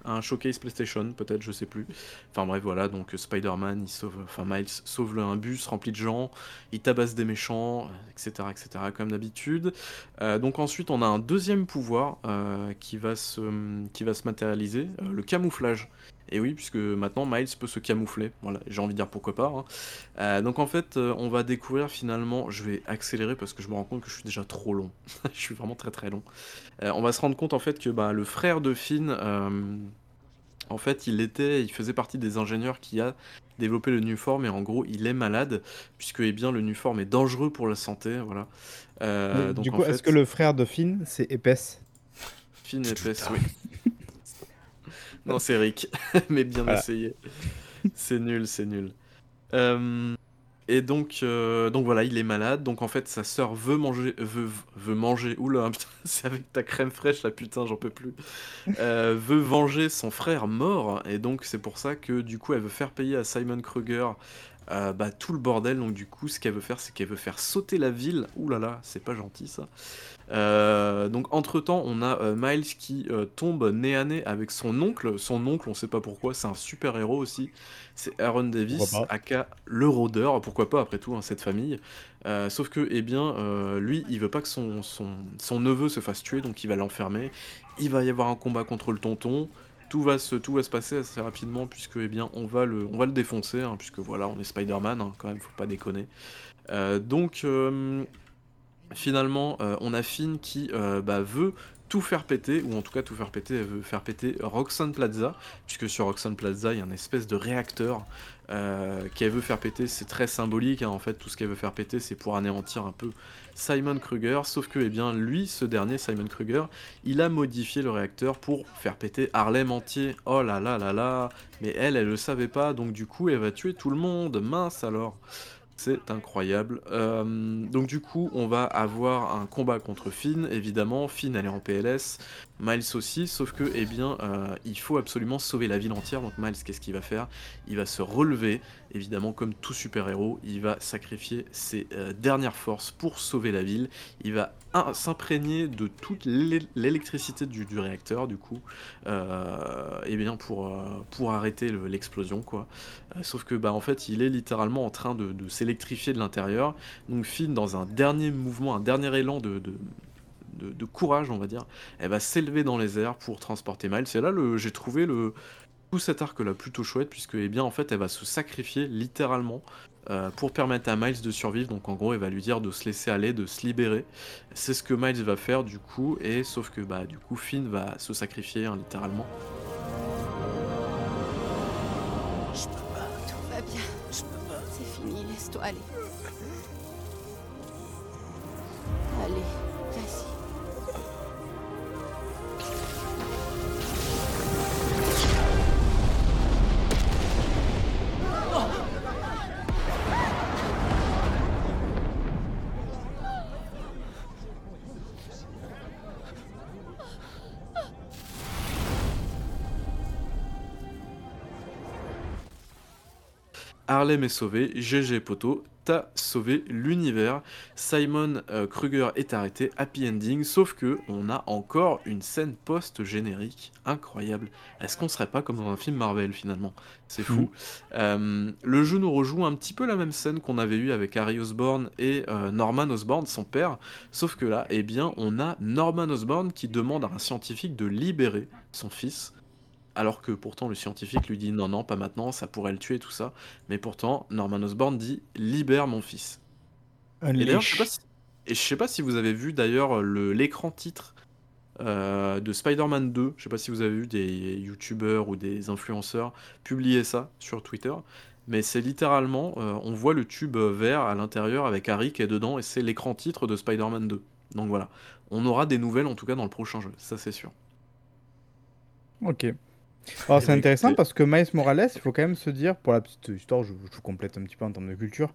un showcase PlayStation, peut-être, je sais plus. Enfin bref, voilà. Donc Spider-Man, il sauve, enfin Miles sauve un bus rempli de gens, il tabasse des méchants, etc., etc. Comme d'habitude. Donc ensuite, on a un deuxième pouvoir euh, qui va se, matérialiser, le camouflage. Et oui, puisque maintenant Miles peut se camoufler. Voilà, j'ai envie de dire pourquoi pas. hein. Euh, donc en fait, euh, on va découvrir finalement. Je vais accélérer parce que je me rends compte que je suis déjà trop long. je suis vraiment très très long. Euh, on va se rendre compte en fait que bah, le frère de Finn, en fait, il était, il faisait partie des ingénieurs qui a développé le Nuform et en gros, il est malade puisque eh bien le Nuform est dangereux pour la santé. Voilà. Euh, donc du coup, fait, est-ce que le frère de Finn, c'est épaisse Finn épaisse, oui. non, c'est Rick, mais bien Voilà. essayé. C'est nul, c'est nul. Euh, et donc, euh, donc voilà, il est malade. Donc en fait, sa sœur veut manger, veut, veut manger. Oula, putain, c'est avec ta crème fraîche là, putain, j'en peux plus. Euh, veut venger son frère mort. Et donc c'est pour ça que du coup, elle veut faire payer à Simon Kruger. Euh, bah, tout le bordel, donc du coup, ce qu'elle veut faire, c'est qu'elle veut faire sauter la ville. Ouh là là, c'est pas gentil ça. Euh, donc entre temps, on a euh, Miles qui tombe nez à nez avec son oncle. Son oncle, on sait pas pourquoi, c'est un super héros aussi. C'est Aaron Davis, aka le rôdeur. Pourquoi pas après tout, hein, cette famille. Sauf que, eh bien, lui, il veut pas que son, son, son neveu se fasse tuer, donc il va l'enfermer. Il va y avoir un combat contre le tonton. Tout va se, tout va se passer assez rapidement puisque, eh bien, on va le, on va le défoncer, hein, puisque voilà, on est Spider-Man, hein, quand même, faut pas déconner. Euh, donc, euh, finalement, euh, on a Finn qui bah, veut tout faire péter, ou en tout cas tout faire péter, elle veut faire péter Roxanne Plaza, puisque sur Roxanne Plaza, il y a une espèce de réacteur euh, qu'elle veut faire péter, c'est très symbolique, hein, en fait, tout ce qu'elle veut faire péter, c'est pour anéantir un peu Simon Kruger, sauf que, eh bien, lui, ce dernier, Simon Kruger, il a modifié le réacteur pour faire péter Harlem entier. Oh là là là là, mais elle, elle le savait pas, donc du coup, elle va tuer tout le monde, mince alors c'est incroyable. Euh, donc du coup, on va avoir un combat contre Finn, évidemment. Finn, elle est en PLS. Miles aussi, sauf que, eh bien, euh, il faut absolument sauver la ville entière. Donc Miles, qu'est-ce qu'il va faire? Il va se relever, évidemment, comme tout super-héros. Il va sacrifier ses euh, dernières forces pour sauver la ville. Il va s'imprégner de toute l'é- l'électricité du, réacteur, du coup, euh, eh bien, pour, euh, pour arrêter le- l'explosion, quoi. Sauf que bah en fait il est littéralement en train de, s'électrifier de l'intérieur. Donc Finn dans un dernier mouvement, un dernier élan de, de, courage on va dire, elle va s'élever dans les airs pour transporter Miles. Et là j'ai trouvé le, tout cet arc là plutôt chouette puisque eh bien en fait elle va se sacrifier littéralement euh, pour permettre à Miles de survivre. Donc en gros elle va lui dire de se laisser aller, de se libérer. C'est ce que Miles va faire du coup et sauf que bah du coup Finn va se sacrifier hein, littéralement. Je peux pas. Tout va bien. Je peux pas. C'est fini, laisse-toi aller. Allez, Harlem est sauvé, GG Poto, t'as sauvé l'univers. Simon euh, Kruger est arrêté, happy ending, sauf que on a encore une scène post-générique incroyable. Est-ce qu'on serait pas comme dans un film Marvel finalement? C'est fou. Euh, le jeu nous rejoue un petit peu la même scène qu'on avait eu avec Harry Osborn et euh, Norman Osborn, son père, sauf que là, eh bien, on a Norman Osborn qui demande à un scientifique de libérer son fils alors que pourtant le scientifique lui dit non, non, pas maintenant, ça pourrait le tuer, tout ça. Mais pourtant, Norman Osborn dit libère mon fils. Et d'ailleurs, je sais pas si, et je sais pas si vous avez vu d'ailleurs le- l'écran titre euh, de Spider-Man 2. Je sais pas si vous avez vu des youtubeurs ou des influenceurs publier ça sur Twitter. Mais c'est littéralement, euh, on voit le tube vert à l'intérieur avec Harry qui est dedans et c'est l'écran titre de Spider-Man 2. Donc voilà, on aura des nouvelles en tout cas dans le prochain jeu, ça c'est sûr. Ok. Alors c'est bah, intéressant parce que Miles Morales, il faut quand même se dire, pour la petite histoire, je, je vous complète un petit peu en termes de culture,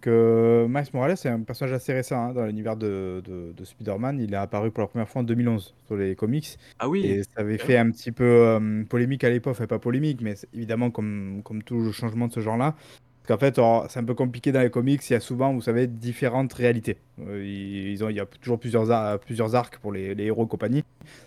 que Miles Morales est un personnage assez récent hein, dans l'univers de, de, de Spider-Man. Il est apparu pour la première fois en 2011 sur les comics. Ah oui, Et ça avait fait un petit peu euh, polémique à l'époque, enfin pas polémique, mais évidemment comme, comme tout changement de ce genre-là. Parce qu'en fait, c'est un peu compliqué dans les comics, il y a souvent, vous savez, différentes réalités. Euh, ils ont, il y a toujours plusieurs, ar- plusieurs arcs pour les, héros et compagnie,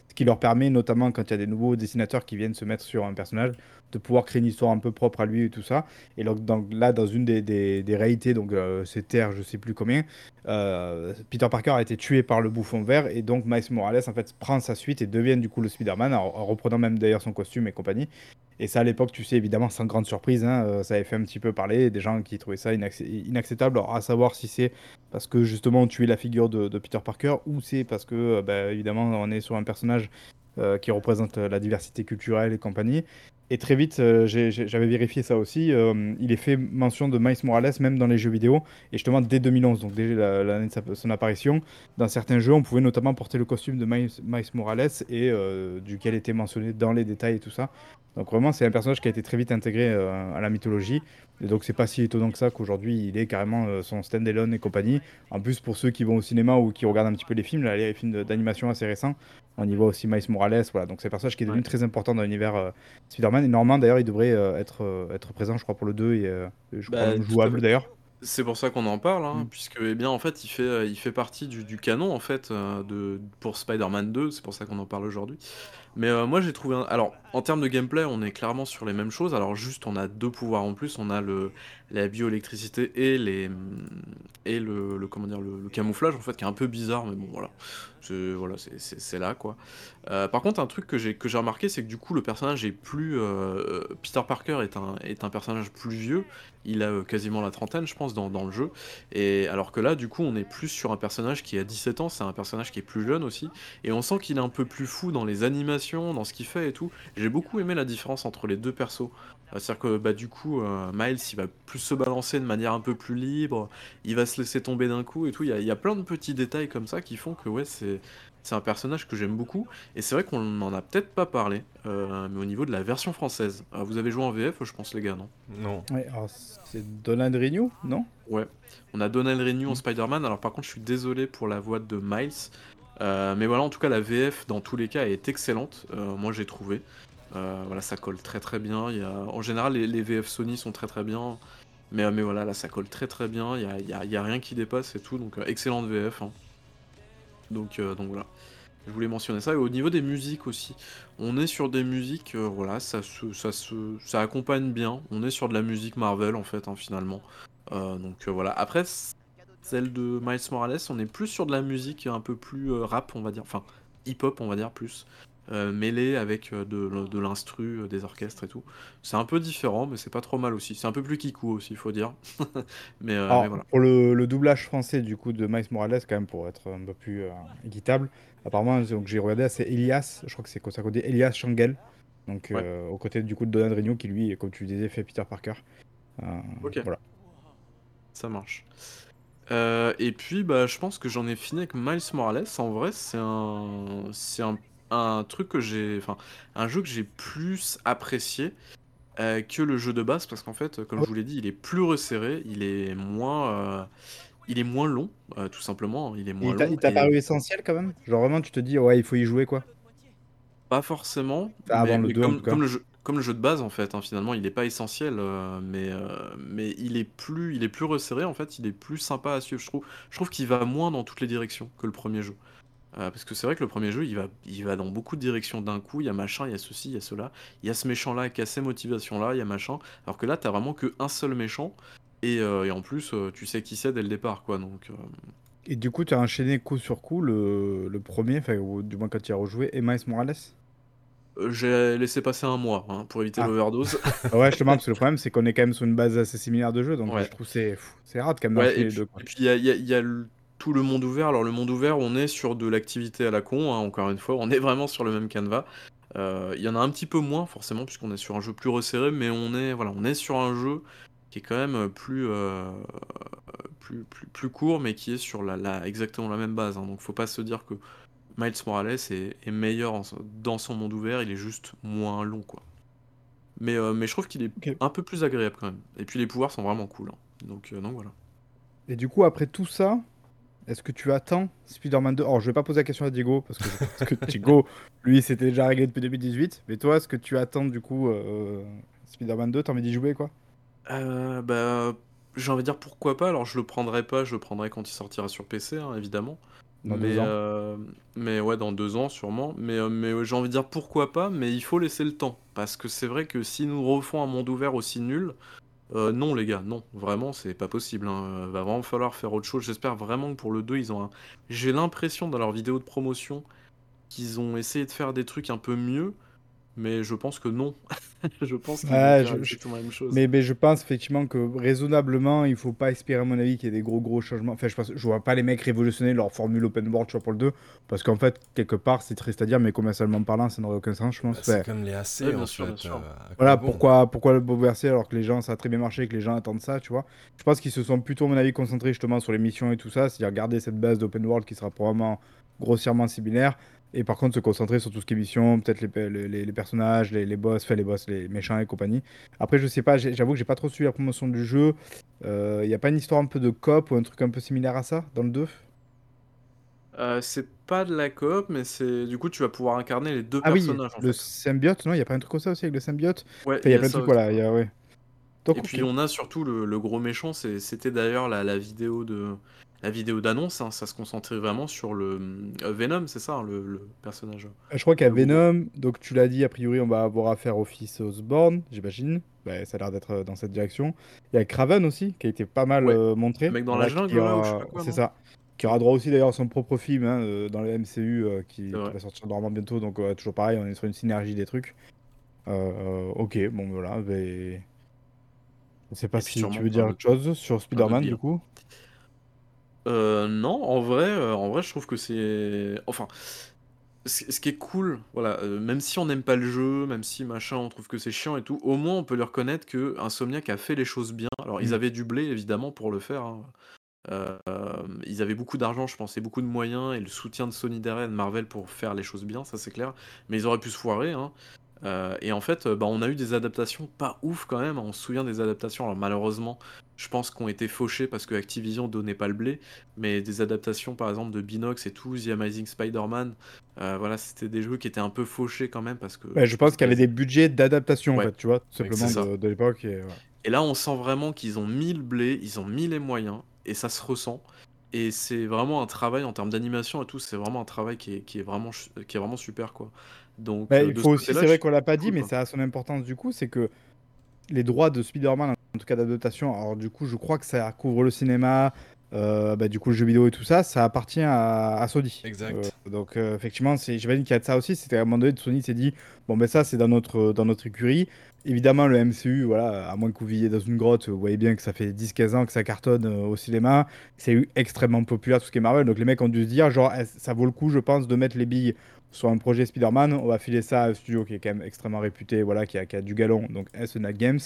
ce qui leur permet, notamment quand il y a des nouveaux dessinateurs qui viennent se mettre sur un personnage, de pouvoir créer une histoire un peu propre à lui et tout ça. Et donc, là, dans une des, réalités, donc euh, c'est Terre, je sais plus combien, euh, Peter Parker a été tué par le bouffon vert et donc Miles Morales en fait prend sa suite et devient du coup le Spider-Man en reprenant même d'ailleurs son costume et compagnie. Et ça à l'époque, tu sais évidemment sans grande surprise, hein, euh, ça avait fait un petit peu parler, des gens qui trouvaient ça inacceptable, Alors, à savoir si c'est parce que justement on tuait la figure de, de Peter Parker ou c'est parce que euh, bah, évidemment on est sur un personnage euh, qui représente euh, la diversité culturelle et compagnie. Et très vite, euh, j'avais vérifié ça aussi, il est fait mention de Miles Morales même dans les jeux vidéo, et justement dès 2011, donc dès la- l'année de son apparition, dans certains jeux, on pouvait notamment porter le costume de Miles, Morales et duquel était mentionné dans les détails et tout ça. Donc vraiment, c'est un personnage qui a été très vite intégré à la mythologie, et donc c'est pas si étonnant que ça qu'aujourd'hui il est carrément euh, son stand-alone et compagnie. En plus, pour ceux qui vont au cinéma ou qui regardent un petit peu les films, là, les films d'animation assez récents, on y voit aussi Miles Morales, voilà. Donc c'est un personnage qui est devenu Ouais. très important dans l'univers euh, Spider-Man. Et normalement, d'ailleurs, il devrait euh, être, euh, être présent, je crois, pour le 2 et je crois Bah, jouable d'ailleurs. C'est pour ça qu'on en parle, hein, Mm. puisque eh bien en fait il fait, il fait partie du, du canon en fait de, pour Spider-Man 2, c'est pour ça qu'on en parle aujourd'hui. Mais moi j'ai trouvé un... Alors en termes de gameplay on est clairement sur les mêmes choses, alors juste on a deux pouvoirs en plus, on a le, la bioélectricité et, les, et le, comment dire, le, camouflage en fait qui est un peu bizarre mais bon voilà, c'est voilà, là quoi. Euh, par contre un truc que j'ai que j'ai remarqué c'est que du coup le personnage est plus... euh, Peter Parker est un, est un personnage plus vieux, il a euh, quasiment la trentaine, je pense, dans, dans le jeu. Et alors que là, du coup, on est plus sur un personnage qui a 17 ans, c'est un personnage qui est plus jeune aussi. Et on sent qu'il est un peu plus fou dans les animations, dans ce qu'il fait et tout. J'ai beaucoup aimé la différence entre les deux persos. Euh, C'est-à-dire que bah, du coup, euh, Miles, il va plus se balancer de manière un peu plus libre, il va se laisser tomber d'un coup et tout. Il y a, il y a plein de petits détails comme ça qui font que ouais, c'est. C'est un personnage que j'aime beaucoup, et c'est vrai qu'on n'en a peut-être pas parlé, euh, mais au niveau de la version française. Euh, vous avez joué en VF, je pense, les gars, non? Non. Ouais, alors c'est Donald Renew, non? Ouais, on a Donald Renew en Spider-Man. Alors par contre, je suis désolé pour la voix de Miles. Euh, mais voilà, en tout cas, la VF dans tous les cas est excellente. Euh, moi, j'ai trouvé. Euh, voilà, ça colle très très bien. En général, les, VF Sony sont très très bien. Mais, euh, mais voilà, là, ça colle très très bien. Il y a, a- a rien qui dépasse et tout. Donc, euh, excellente VF. hein. Donc, donc voilà. Je voulais mentionner ça. Et au niveau des musiques aussi, on est sur des musiques, voilà, ça se, ça accompagne bien. On est sur de la musique Marvel en fait, hein, finalement. Donc voilà. Après, celle de Miles Morales, on est plus sur de la musique un peu plus rap, on va dire, enfin hip-hop, on va dire plus, euh, mêlé avec euh, de, de l'instru, euh, des orchestres et tout. C'est un peu différent, mais c'est pas trop mal aussi. C'est un peu plus kikou aussi, il faut dire. mais, euh, Alors, mais voilà. pour le, le doublage français du coup de Miles Morales, quand même, pour être un peu plus euh, équitable, apparemment, donc j'ai regardé, c'est Elias, je crois que c'est ça qu'on dit, Elias Changel, donc Ouais. aux côtés du coup de Donald Renew, qui lui, comme tu disais, fait Peter Parker. Ok. Voilà. Ça marche. Euh, et puis, bah, je pense que j'en ai fini avec Miles Morales. En vrai, c'est un, c'est un, un truc que j'ai, enfin, un jeu que j'ai plus apprécié euh, que le jeu de base parce qu'en fait, comme je vous l'ai dit, il est plus resserré, il est moins, euh, il est moins long, euh, tout simplement. Il est moins Il t'a long. il t'a et paru essentiel quand même? Genre vraiment, tu te dis, ouais, il faut y jouer quoi Pas forcément, avant le comme, le jeu, comme le jeu de base en fait, hein, finalement il est pas essentiel, mais, mais il est plus il est plus resserré en fait, il est plus sympa à suivre je trouve. Je trouve qu'il va moins dans toutes les directions que le premier jeu. Euh, parce que c'est vrai que le premier jeu il va il va dans beaucoup de directions. D'un coup, il y a machin, il y a ceci, il y a cela, il y a ce méchant là qui a ces motivations là, il y a machin, alors que là tu as vraiment qu'un seul méchant. Et et en plus, tu sais qui c'est dès le départ quoi. Donc Et du coup, tu as enchaîné coup sur coup le, le premier, enfin, du moins quand tu as rejoué, et Miles Morales? J'ai laissé passer un mois, hein, pour éviter Ah. l'overdose. Ouais, justement, parce que le problème, c'est qu'on est quand même sur une base assez similaire de jeu, donc Ouais. je trouve que c'est c'est rare quand même Ouais, et les puis et puis il y a y a le tout le monde ouvert. Alors le monde ouvert, on est sur de l'activité à la con, hein, encore une fois, on est vraiment sur le même canevas. Heu, il y en a un petit peu moins forcément puisqu'on est sur un jeu plus resserré, mais on est voilà, on est sur un jeu qui est quand même, heu, plus, heu, plus plus plus court, mais qui est sur la la exactement la même base, hein. Donc faut pas se dire que Miles Morales est est meilleur en dans son monde ouvert, il est juste moins long, quoi. Mais, mais je trouve qu'il est un peu plus agréable quand même. Et puis les pouvoirs sont vraiment cool, hein. Donc, donc voilà. Et du coup, après tout ça, est-ce que tu attends Spider-Man 2 Alors, je vais pas poser la question à Diego, parce que Diego, lui, c'était déjà réglé depuis 2018. Mais toi, est-ce que tu attends du coup euh, Spider-Man 2 T'as envie d'y jouer, quoi? Heu, bah, j'ai envie de dire pourquoi pas. Alors je le prendrai pas, je le prendrai quand il sortira sur PC, hein, évidemment. Dans Mais, deux ans heu, mais ouais, dans 2 ans sûrement. Mais, heu, mais, j'ai envie de dire pourquoi pas, mais il faut laisser le temps. Parce que c'est vrai que si nous refont un monde ouvert aussi nul, heu, non les gars, non. Vraiment, c'est pas possible, hein. Va vraiment falloir faire autre chose. J'espère vraiment que pour le 2, ils ont un j'ai l'impression dans leurs vidéos de promotion qu'ils ont essayé de faire des trucs un peu mieux, mais je pense que non. Je pense Ouais, faire je- la même chose. Mais, mais je pense effectivement que raisonnablement, il faut pas espérer, à mon avis, qu'il y ait des gros gros changements. Enfin, je pense, je vois pas les mecs révolutionner leur formule open world tu vois, pour le 2, parce qu'en fait, quelque part, c'est triste à dire, mais commercialement parlant, ça n'aurait aucun sens, je pense. Bah, c'est Ouais. comme les AC Ouais, bien en sûr, bien fait. sûr. euh, Voilà bon pourquoi, pourquoi le bouleverser alors que les gens, ça a très bien marché, que les gens attendent ça, tu vois. Je pense qu'ils se sont plutôt, à mon avis, concentrés justement sur les missions et tout ça, c'est-à-dire garder cette base d'open world qui sera probablement grossièrement similaire, et par contre se concentrer sur tout ce qui est mission, peut-être les, pe- les, les- les personnages, les, les boss, enfin les boss, les méchants et compagnie. Après, je sais pas, j'avoue que j'ai pas trop suivi la promotion du jeu. Il y a pas une histoire un peu de cop ou un truc un peu similaire à ça dans le 2 Heu, c'est pas de la coop, mais c'est du coup, tu vas pouvoir incarner les 2 Ah oui, personnages, en le fait. symbiote, non, il y a pas un truc comme ça aussi avec le symbiote? Ouais, Enfin, y a plein de trucs, voilà, il y a, ouais. Donc, Et puis on a surtout le le gros méchant, c'était d'ailleurs la la vidéo de la vidéo d'annonce, hein, ça se concentrait vraiment sur le, heu, Venom, c'est ça, hein, le le personnage? Je crois qu'il y a Le gros. Venom, donc tu l'as dit, a priori, on va avoir affaire au fils Osborn, j'imagine. Bah, ça a l'air d'être euh, dans cette direction. Il y a Craven aussi, qui a été pas mal Ouais. euh, montré. Le mec dans la jungle, aura- C'est ça. Qui aura droit aussi d'ailleurs à son propre film hein, euh, dans le MCU euh, qui, va sortir normalement bientôt. Donc, euh, toujours pareil, on est sur une synergie des trucs. Euh, euh, ok, bon, voilà. Mais... Je sais pas si tu veux dire autre chose sur Spider-Man, du coup. Heu, non, en vrai, heu, en vrai, je trouve que c'est enfin, ce qui est cool, voilà, heu, même si on n'aime pas le jeu, même si machin, on trouve que c'est chiant et tout, au moins on peut lui reconnaître qu'Insomniac a fait les choses bien. Alors ils Mm. avaient du blé évidemment pour le faire, hein. Hem, ils avaient beaucoup d'argent, je pense et beaucoup de moyens et le soutien de Sony derrière, de Marvel pour faire les choses bien, ça c'est clair. Mais ils auraient pu se foirer, hein. Heu et en fait, heu, bah, on a eu des adaptations pas ouf quand même, hein. On se souvient des adaptations, alors malheureusement, je pense qu'ont été fauchées parce que Activision donnait pas le blé, mais des adaptations par exemple de Binox et tout, The Amazing Spider-Man, heu, voilà, c'était des jeux qui étaient un peu fauchés quand même parce que Ouais, je pense qu'il y avait des budgets d'adaptation, en fait, tu vois, tout simplement de, de l'époque. Et, ouais. Et là, on sent vraiment qu'ils ont mis le blé, ils ont mis les moyens, et ça se ressent. Et c'est vraiment un travail en termes d'animation et tout, c'est vraiment un travail qui est, qui est, vraiment, qui est vraiment super, quoi. Donc, Bah, euh, il faut aussi, c'est vrai qu'on l'a pas dit, cool, mais ça a son importance du coup, c'est que les droits de Spider-Man, en tout cas d'adaptation, alors du coup, je crois que ça couvre le cinéma, euh, bah, du coup, le jeu vidéo et tout ça, ça appartient à, à Sony. Exact. Euh, donc, euh, effectivement, c'est- j'imagine qu'il y a de ça aussi. C'était à un moment donné, Sony s'est dit, bon, ben ça, c'est dans notre, dans notre écurie. Évidemment, le MCU, voilà, à moins que vous viviez dans une grotte, vous voyez bien que ça fait 10-15 ans que ça cartonne euh, au cinéma. C'est eu extrêmement populaire, tout ce qui est Marvel. Donc, les mecs ont dû se dire, genre, ça vaut le coup, je pense, de mettre les billes sur un projet Spider-Man. On va filer ça à un studio qui est quand même extrêmement réputé, voilà, qui a, du galon, donc SNA Games.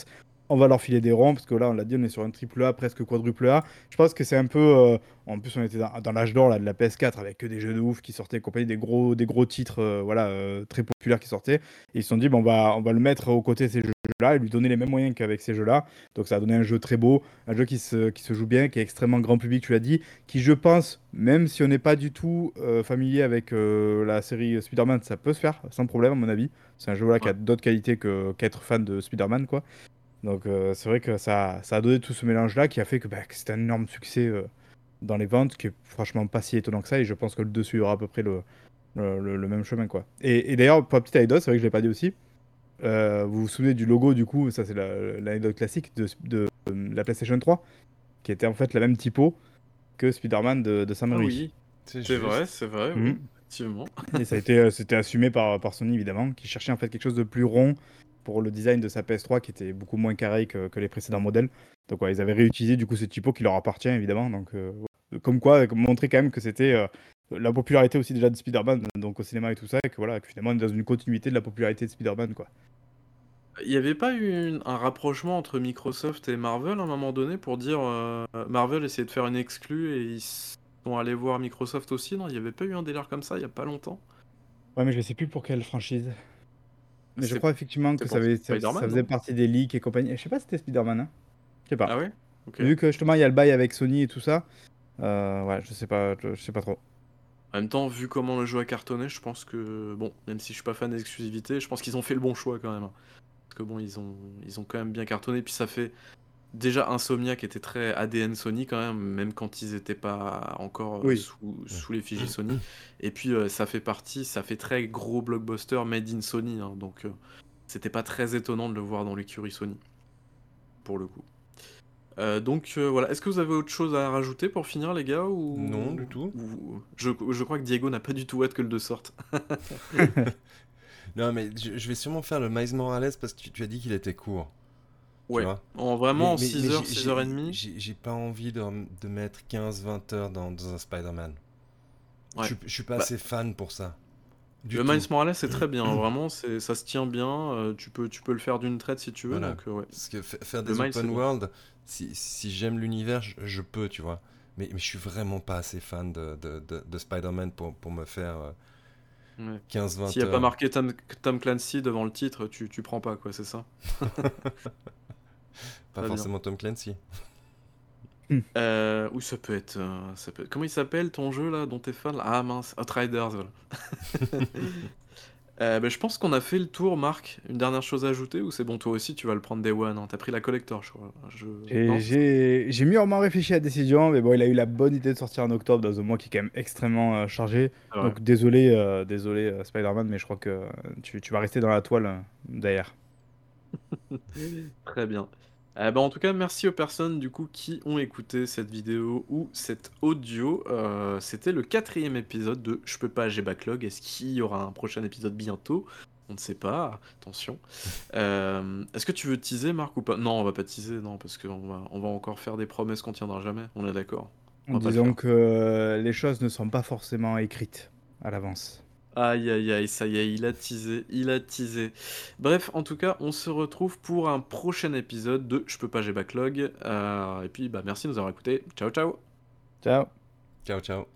On va leur filer des ronds, parce que là, on l'a dit, on est sur un triple A, presque quadruple A. Je pense que c'est un peu. euh, en plus, on était dans, l'âge d'or de la PS4 avec que des jeux de ouf qui sortaient, compagnie, des gros, titres euh, voilà, euh, très populaires qui sortaient. Et ils se sont dit, bon, on va, on va le mettre aux côtés de ces jeux jeux-là et lui donner les mêmes moyens qu'avec ces jeux-là. Donc ça a donné un jeu très beau, un jeu qui se, qui se joue bien, qui est extrêmement grand public, tu l'as dit, qui je pense, même si on n'est pas du tout euh, familier avec euh, la série Spider-Man, ça peut se faire sans problème à mon avis. C'est un jeu là qui a d'autres qualités que qu'être fan de Spider-Man quoi. Donc euh, c'est vrai que ça, ça a donné tout ce mélange-là qui a fait que, bah, que c'était un énorme succès dans les ventes, qui est franchement pas si étonnant que ça, et je pense que le 2 suivra à peu près le, le, le- le même chemin. quoi. Et, et d'ailleurs, pour la petite anecdote, c'est vrai que je l'ai pas dit aussi, euh, vous vous souvenez du logo du coup, ça c'est la- l'anecdote classique de, de, la PlayStation 3, qui était en fait la même typo que Spider-Man de, de Sam Ah Raimi. oui, C'est vrai, c'est vrai, Mhm. oui, effectivement. Et ça a été, euh, c'était assumé par, par Sony évidemment, qui cherchait en fait quelque chose de plus rond pour le design de sa PS3 qui était beaucoup moins carré que, que les précédents modèles. Donc ouais, ils avaient réutilisé du coup ce typo qui leur appartient évidemment. Donc euh, comme quoi, montrer quand même que c'était euh, la popularité aussi déjà de Spider-Man donc au cinéma et tout ça, et que voilà, que finalement on est dans une continuité de la popularité de Spider-Man quoi. Il n'y avait pas eu une- un rapprochement entre Microsoft et Marvel à un moment donné pour dire euh, Marvel essayait de faire une exclue et ils sont allés voir Microsoft aussi, non? Il n'y avait pas eu un délire comme ça il n'y a pas longtemps Ouais, mais je sais plus pour quelle franchise. Mais je crois effectivement que ça, avait- ça- faisait partie des leaks et compagnie. Je sais pas si c'était Spider-Man, hein. Je sais pas. Ah ouais? Vu que justement il y a le bail avec Sony et tout ça, euh, ouais, je sais pas, je, je sais pas trop. En même temps, vu comment le jeu a cartonné, je pense que, bon, même si je suis pas fan des exclusivités, je pense qu'ils ont fait le bon choix quand même. Parce que bon, ils ont, ils ont quand même bien cartonné, puis ça fait déjà Insomnia qui était très ADN Sony quand même, même quand ils étaient pas encore euh, Oui. sous, sous l'effigie Sony. Et puis euh, ça fait partie, ça fait très gros blockbuster made in Sony, hein, donc euh, c'était pas très étonnant de le voir dans l'écurie Sony, pour le coup. Euh, donc euh, voilà, est-ce que vous avez autre chose à rajouter pour finir les gars ou... Non, du tout. ou- Je, je crois que Diego n'a pas du tout hâte que le 2 sorte. Non, mais je, je vais sûrement faire le Miles Morales parce que tu, tu as dit qu'il était court. Ouais, en vraiment en Mais- mais- 6 mais heures, j'ai- 6 j'ai- heures et demie. J'ai j'ai pas envie de, de mettre 15-20 heures dans, dans un Spider-Man. Ouais. Je, suis- je suis pas Bah, assez fan pour ça. Du Le tout. Miles Morales c'est très bien, vraiment, c'est, ça se tient bien, euh, tu, peux, tu peux le faire d'une traite si tu veux, Voilà. donc euh, ouais. Parce que fa- faire Le des Miles, c'est open world, si, si j'aime l'univers, je, je peux, tu vois. Mais, mais je suis vraiment pas assez fan de, de, de, de Spider-Man pour, pour me faire euh, Ouais. 15-20 S'il n'y a heures. pas marqué Tom, Tom Clancy devant le titre, tu, tu prends pas, quoi, c'est ça Pas bien. forcément Tom Clancy. Euh, Ou ça peut être. euh, ça peut être- Comment il s'appelle ton jeu là dont t'es fan? Là Ah mince, Outriders, voilà. Euh, bah, je pense qu'on a fait le tour, Marc. Une dernière chose à ajouter ou c'est bon, toi aussi tu vas le prendre Day One hein T'as pris la collector, je crois. Je... J'ai- non? J'ai j'ai mûrement réfléchi à la décision, mais bon, il a eu la bonne idée de sortir en octobre dans un mois qui est quand même extrêmement euh, chargé. Vrai. Donc désolé, euh, désolé euh, Spider-Man, mais je crois que euh, tu, tu vas rester dans la toile euh, d'ailleurs. Très bien. Euh, bah, en tout cas, merci aux personnes du coup qui ont écouté cette vidéo ou cet audio. Euh, C'était le quatrième épisode de Je peux pas, j'ai backlog. Est-ce qu'il y aura un prochain épisode bientôt? On ne sait pas. Attention. Euh, Est-ce que tu veux teaser, Marc, ou pas? Non, on va pas teaser, non, parce qu'on va, on va encore faire des promesses qu'on tiendra jamais. On est d'accord. Disons que euh, les choses ne sont pas forcément écrites à l'avance. Aïe aïe aïe, ça y est, il a teasé, il a teasé. Bref, en tout cas, on se retrouve pour un prochain épisode de Je peux pas, j'ai backlog. Euh, et puis, bah, merci de nous avoir écoutés. Ciao, ciao Ciao Ciao, ciao.